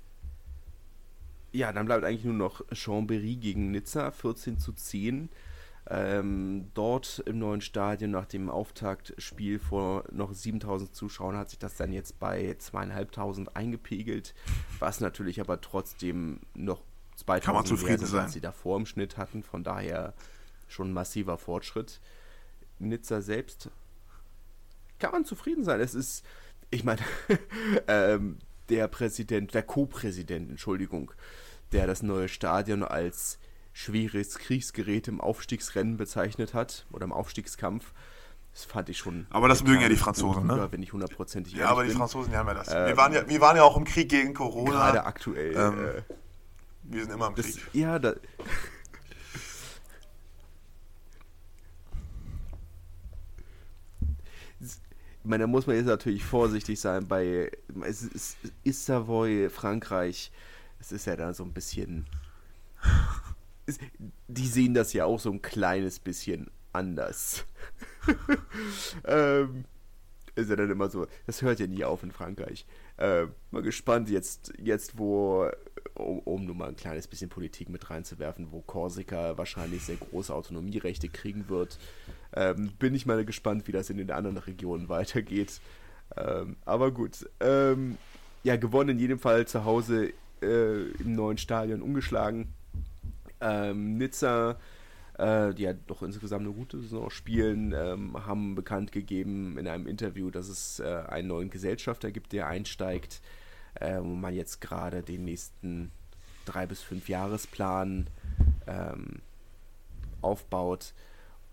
ja, dann bleibt eigentlich nur noch Chambéry gegen Nizza, 14 zu 10. Ähm, dort im neuen Stadion nach dem Auftaktspiel vor noch 7000 Zuschauern hat sich das dann jetzt bei zweieinhalbtausend eingepegelt, was natürlich aber trotzdem noch 2000 Kann man zufrieden sein. als sie davor im Schnitt hatten. Von daher schon ein massiver Fortschritt. Nizza selbst kann man zufrieden sein. Es ist, ich meine, ähm, der Präsident, der Co-Präsident, Entschuldigung, der das neue Stadion als schweres Kriegsgerät im Aufstiegsrennen bezeichnet hat oder im Aufstiegskampf. Das fand ich schon. Aber das mögen ja die Franzosen, ne? Wenn ich hundertprozentig Ja, aber die bin. Franzosen, die haben ja das. Ähm, wir, waren ja, wir waren ja auch im Krieg gegen Corona. Gerade aktuell. Ähm, äh, wir sind immer im das, Krieg. Ja, da. Ich meine, da muss man jetzt natürlich vorsichtig sein bei es ist, ist Savoy, Frankreich. Es ist ja da so ein bisschen. Die sehen das ja auch so ein kleines bisschen anders. ähm, ist ja dann immer so, das hört ja nie auf in Frankreich. Äh, mal gespannt jetzt, jetzt wo, um, um nur mal ein kleines bisschen Politik mit reinzuwerfen, wo Korsika wahrscheinlich sehr große Autonomierechte kriegen wird. Ähm, bin ich mal gespannt, wie das in den anderen Regionen weitergeht. Ähm, aber gut. Ähm, ja, gewonnen in jedem Fall zu Hause äh, im neuen Stadion umgeschlagen. Ähm, Nizza, äh, die ja doch insgesamt eine gute Saison spielen, ähm, haben bekannt gegeben in einem Interview, dass es äh, einen neuen Gesellschafter gibt, der einsteigt, äh, wo man jetzt gerade den nächsten drei bis fünf Jahresplan ähm, aufbaut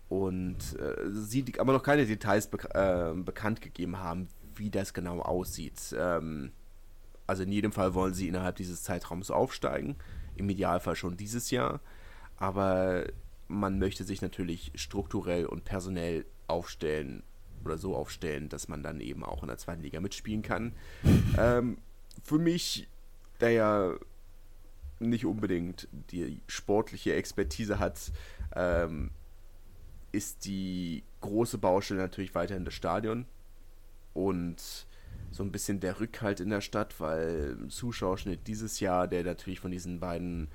und äh, sie aber noch keine Details be äh, bekannt gegeben haben, wie das genau aussieht. Ähm, also in jedem Fall wollen sie innerhalb dieses Zeitraums aufsteigen, im Idealfall schon dieses Jahr, aber man möchte sich natürlich strukturell und personell aufstellen oder so aufstellen, dass man dann eben auch in der zweiten Liga mitspielen kann. Ähm, für mich, der ja nicht unbedingt die sportliche Expertise hat, ähm, ist die große Baustelle natürlich weiterhin das Stadion und so ein bisschen der Rückhalt in der Stadt, weil Zuschauerschnitt dieses Jahr, der natürlich von diesen beiden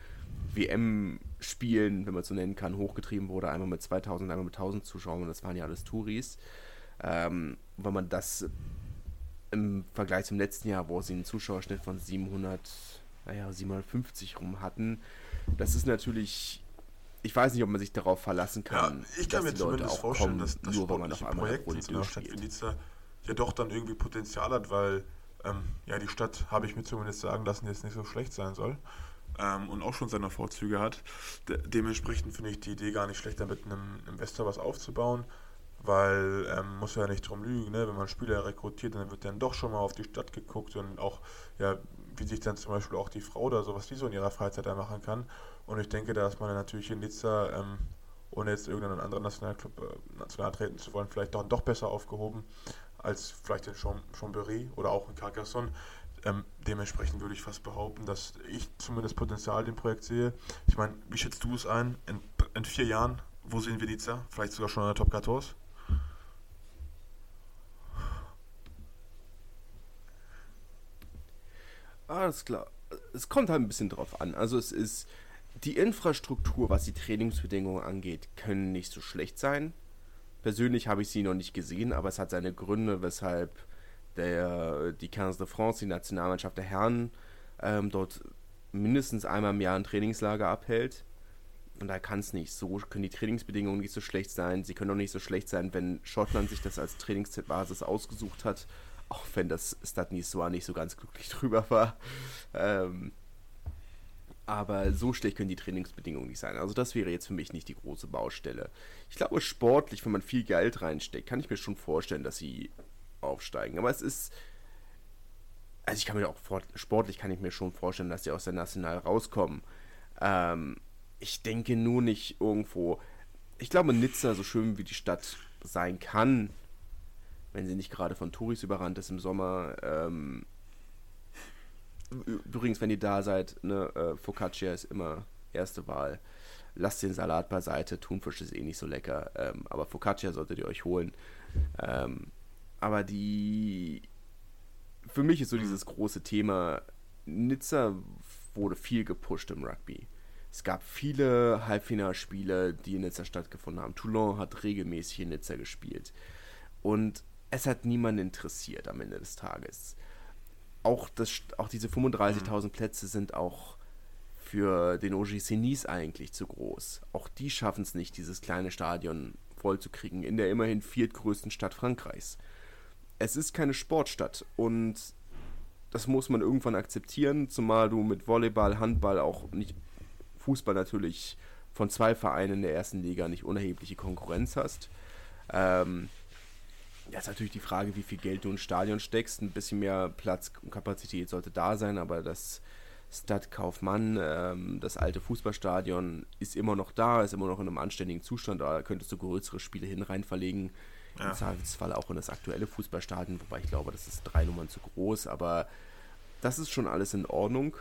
WM-Spielen, wenn man es so nennen kann, hochgetrieben wurde, einmal mit 2000, einmal mit 1000 Zuschauern, und das waren ja alles Touris. Ähm, wenn man das im Vergleich zum letzten Jahr, wo sie einen Zuschauerschnitt von 700, naja, 750 rum hatten, das ist natürlich ich weiß nicht, ob man sich darauf verlassen kann. Ja, ich kann mir zumindest vorstellen, kommen, dass das nur weil man auf einmal Projekt in der Stadt Venetia ja doch dann irgendwie Potenzial hat, weil ähm, ja, die Stadt, habe ich mir zumindest sagen lassen, jetzt nicht so schlecht sein soll ähm, und auch schon seine Vorzüge hat. De dementsprechend finde ich die Idee gar nicht schlecht, da mit einem Investor was aufzubauen, weil ähm, muss ja nicht drum lügen, ne? wenn man Spieler rekrutiert, dann wird dann doch schon mal auf die Stadt geguckt und auch, ja, wie sich dann zum Beispiel auch die Frau oder so, was die so in ihrer Freizeit da machen kann. Und ich denke, da ist man natürlich in Nizza, ähm, ohne jetzt irgendeinen anderen Nationalclub äh, national treten zu wollen, vielleicht doch, doch besser aufgehoben als vielleicht in Chambéry oder auch in Carcassonne. Ähm, dementsprechend würde ich fast behaupten, dass ich zumindest Potenzial dem Projekt sehe. Ich meine, wie schätzt du es ein? In, in vier Jahren, wo sehen wir Nizza? Vielleicht sogar schon in der Top 14? Alles klar. Es kommt halt ein bisschen drauf an. Also es ist die Infrastruktur, was die Trainingsbedingungen angeht, können nicht so schlecht sein. Persönlich habe ich sie noch nicht gesehen, aber es hat seine Gründe, weshalb der, die 15 de France, die Nationalmannschaft der Herren, ähm, dort mindestens einmal im Jahr ein Trainingslager abhält. Und da kann es nicht so, können die Trainingsbedingungen nicht so schlecht sein. Sie können auch nicht so schlecht sein, wenn Schottland sich das als Trainingsbasis ausgesucht hat. Auch wenn das Stade Niçois nicht so ganz glücklich drüber war. Ähm, aber so schlecht können die Trainingsbedingungen nicht sein. Also das wäre jetzt für mich nicht die große Baustelle. Ich glaube, sportlich, wenn man viel Geld reinsteckt, kann ich mir schon vorstellen, dass sie aufsteigen. Aber es ist. Also ich kann mir auch sportlich kann ich mir schon vorstellen, dass sie aus der National rauskommen. Ähm, ich denke nur nicht irgendwo. Ich glaube, Nizza, so schön wie die Stadt sein kann, wenn sie nicht gerade von Touris überrannt ist im Sommer. Ähm, übrigens, wenn ihr da seid, ne, äh, Focaccia ist immer erste Wahl. Lasst den Salat beiseite. Thunfisch ist eh nicht so lecker. Ähm, aber Focaccia solltet ihr euch holen. Ähm, aber die. Für mich ist so dieses große Thema. Nizza wurde viel gepusht im Rugby. Es gab viele Halbfinalspiele, die in Nizza stattgefunden haben. Toulon hat regelmäßig in Nizza gespielt. Und es hat niemanden interessiert am Ende des Tages. Auch, das, auch diese 35.000 mhm. Plätze sind auch für den OGC Nice eigentlich zu groß. Auch die schaffen es nicht, dieses kleine Stadion vollzukriegen in der immerhin viertgrößten Stadt Frankreichs es ist keine Sportstadt und das muss man irgendwann akzeptieren, zumal du mit Volleyball, Handball, auch nicht Fußball natürlich von zwei Vereinen in der ersten Liga nicht unerhebliche Konkurrenz hast. Ähm, das ist natürlich die Frage, wie viel Geld du ins Stadion steckst. Ein bisschen mehr Platz und Kapazität sollte da sein, aber das Stade Kaufmann, ähm, das alte Fußballstadion, ist immer noch da, ist immer noch in einem anständigen Zustand. Da könntest du größere Spiele hin rein verlegen. Ja. Im Zweifelsfall auch in das aktuelle Fußballstadion, wobei ich glaube, das ist drei Nummern zu groß, aber das ist schon alles in Ordnung.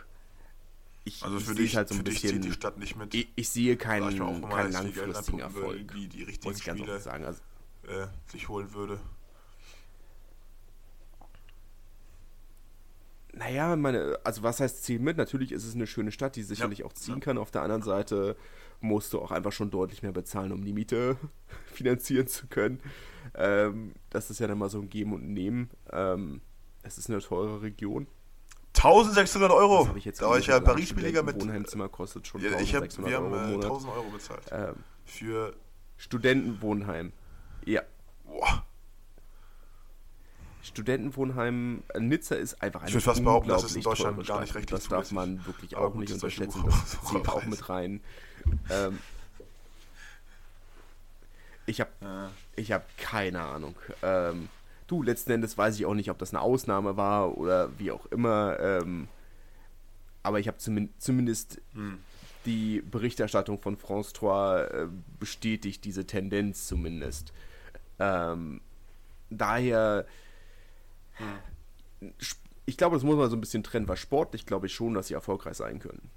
Ich, also für dich, halt so ein bisschen, die Stadt nicht mit. Ich, ich sehe keinen, keinen langfristigen Erfolg. Die, die richtigen muss ich ganz Spiele, sagen. Also, äh, sich holen würde. Naja, meine, also was heißt Ziel mit? Natürlich ist es eine schöne Stadt, die sicherlich ja, auch ziehen ja. kann. Auf der anderen Seite musst du auch einfach schon deutlich mehr bezahlen, um die Miete finanzieren zu können. Ähm, das ist ja dann mal so ein Geben und Nehmen. Ähm, es ist eine teure Region. 1600 Euro. Das ich jetzt da war ich ja Paris billiger mit. Wohnheimzimmer kostet schon ja, 1600 hab, wir Euro haben, im 1000 Euro bezahlt. Ähm, für Studentenwohnheim. Ja. Boah. Studentenwohnheim äh, Nizza ist einfach ein Ich würde fast behaupten, das ist in Deutschland gar nicht recht. Das darf man wirklich auch nicht unterschätzen. Das zählt auch mit rein. Ähm, ich habe ja. ich hab keine Ahnung. Ähm, du, letzten Endes weiß ich auch nicht, ob das eine Ausnahme war oder wie auch immer. Ähm, aber ich habe zum, zumindest hm. die Berichterstattung von France 3 äh, bestätigt diese Tendenz zumindest. Ähm, daher. Ich glaube, das muss man so ein bisschen trennen, weil sportlich glaube ich schon, dass sie erfolgreich sein können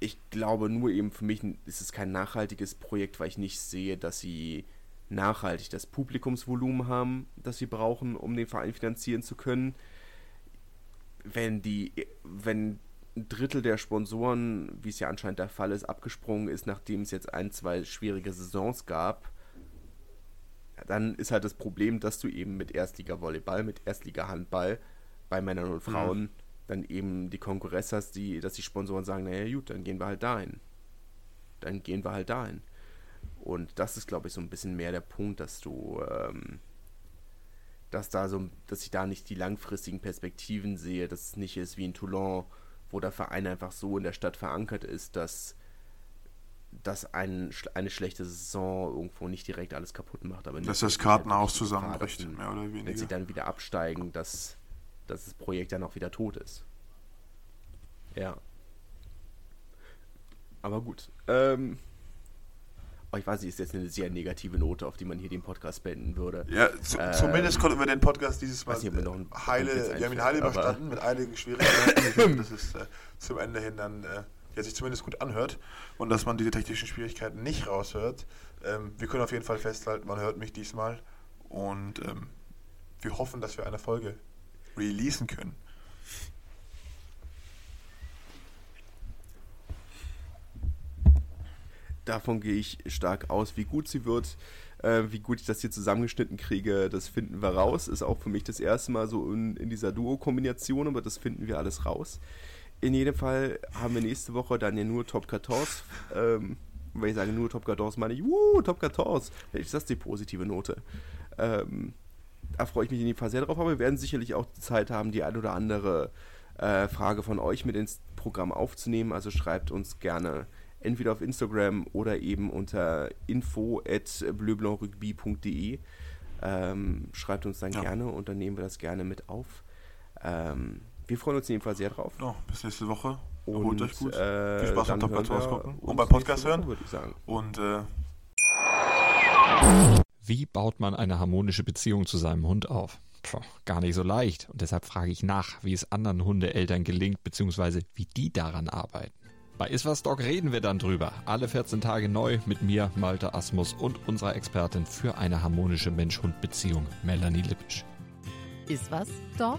ich glaube nur eben für mich ist es kein nachhaltiges Projekt, weil ich nicht sehe, dass sie nachhaltig das Publikumsvolumen haben, das sie brauchen, um den Verein finanzieren zu können. Wenn die, wenn ein Drittel der Sponsoren, wie es ja anscheinend der Fall ist, abgesprungen ist, nachdem es jetzt ein, zwei schwierige Saisons gab, dann ist halt das Problem, dass du eben mit Erstliga-Volleyball, mit Erstliga-Handball bei Männern und Frauen mhm dann eben die Konkurrenz hast, die, dass die Sponsoren sagen, naja gut, dann gehen wir halt dahin. Dann gehen wir halt dahin. Und das ist, glaube ich, so ein bisschen mehr der Punkt, dass du, ähm, dass da so, dass ich da nicht die langfristigen Perspektiven sehe, dass es nicht ist wie in Toulon, wo der Verein einfach so in der Stadt verankert ist, dass, dass ein, eine schlechte Saison irgendwo nicht direkt alles kaputt macht. Aber dass das Kartenhaus zusammenbricht, mehr oder weniger. Wenn sie dann wieder absteigen, dass, dass das Projekt dann auch wieder tot ist. Ja. Aber gut. Ähm, Oh, ich weiß nicht, ist jetzt eine sehr negative Note, auf die man hier den Podcast beenden würde. Ja, zu, ähm, zumindest konnten wir den Podcast dieses Mal nicht, wir, heile, wir haben ihn heile überstanden mit einigen Schwierigkeiten. dass es äh, zum Ende hin dann äh, ja, sich zumindest gut anhört und dass man diese technischen Schwierigkeiten nicht raushört. Ähm, wir können auf jeden Fall festhalten, man hört mich diesmal und ähm, wir hoffen, dass wir eine Folge releasen können. davon gehe ich stark aus. Wie gut sie wird, äh, wie gut ich das hier zusammengeschnitten kriege, das finden wir raus. Ist auch für mich das erste Mal so in, in dieser Duo-Kombination, aber das finden wir alles raus. In jedem Fall haben wir nächste Woche dann ja nur Top 14. Ähm, wenn ich sage nur Top 14, meine ich, wuh, Top 14. Ist das die positive Note? Ähm, da freue ich mich in jedem Fall sehr drauf, aber wir werden sicherlich auch die Zeit haben, die ein oder andere äh, Frage von euch mit ins Programm aufzunehmen. Also schreibt uns gerne entweder auf Instagram oder eben unter info at. Ähm, schreibt uns dann ja. gerne und dann nehmen wir das gerne mit auf. Ähm, wir freuen uns jedenfalls sehr drauf. Ja, bis nächste Woche. Und, Holt euch gut. Äh, Viel Spaß beim Top gucken und beim Podcast hören. Würde ich sagen. Und äh wie baut man eine harmonische Beziehung zu seinem Hund auf? Puh, gar nicht so leicht. Und deshalb frage ich nach, wie es anderen Hundeeltern gelingt, beziehungsweise wie die daran arbeiten. Bei Iswas Dog reden wir dann drüber. Alle 14 Tage neu mit mir, Malte Asmus und unserer Expertin für eine harmonische Mensch-Hund-Beziehung, Melanie Lippisch. Iswas Dog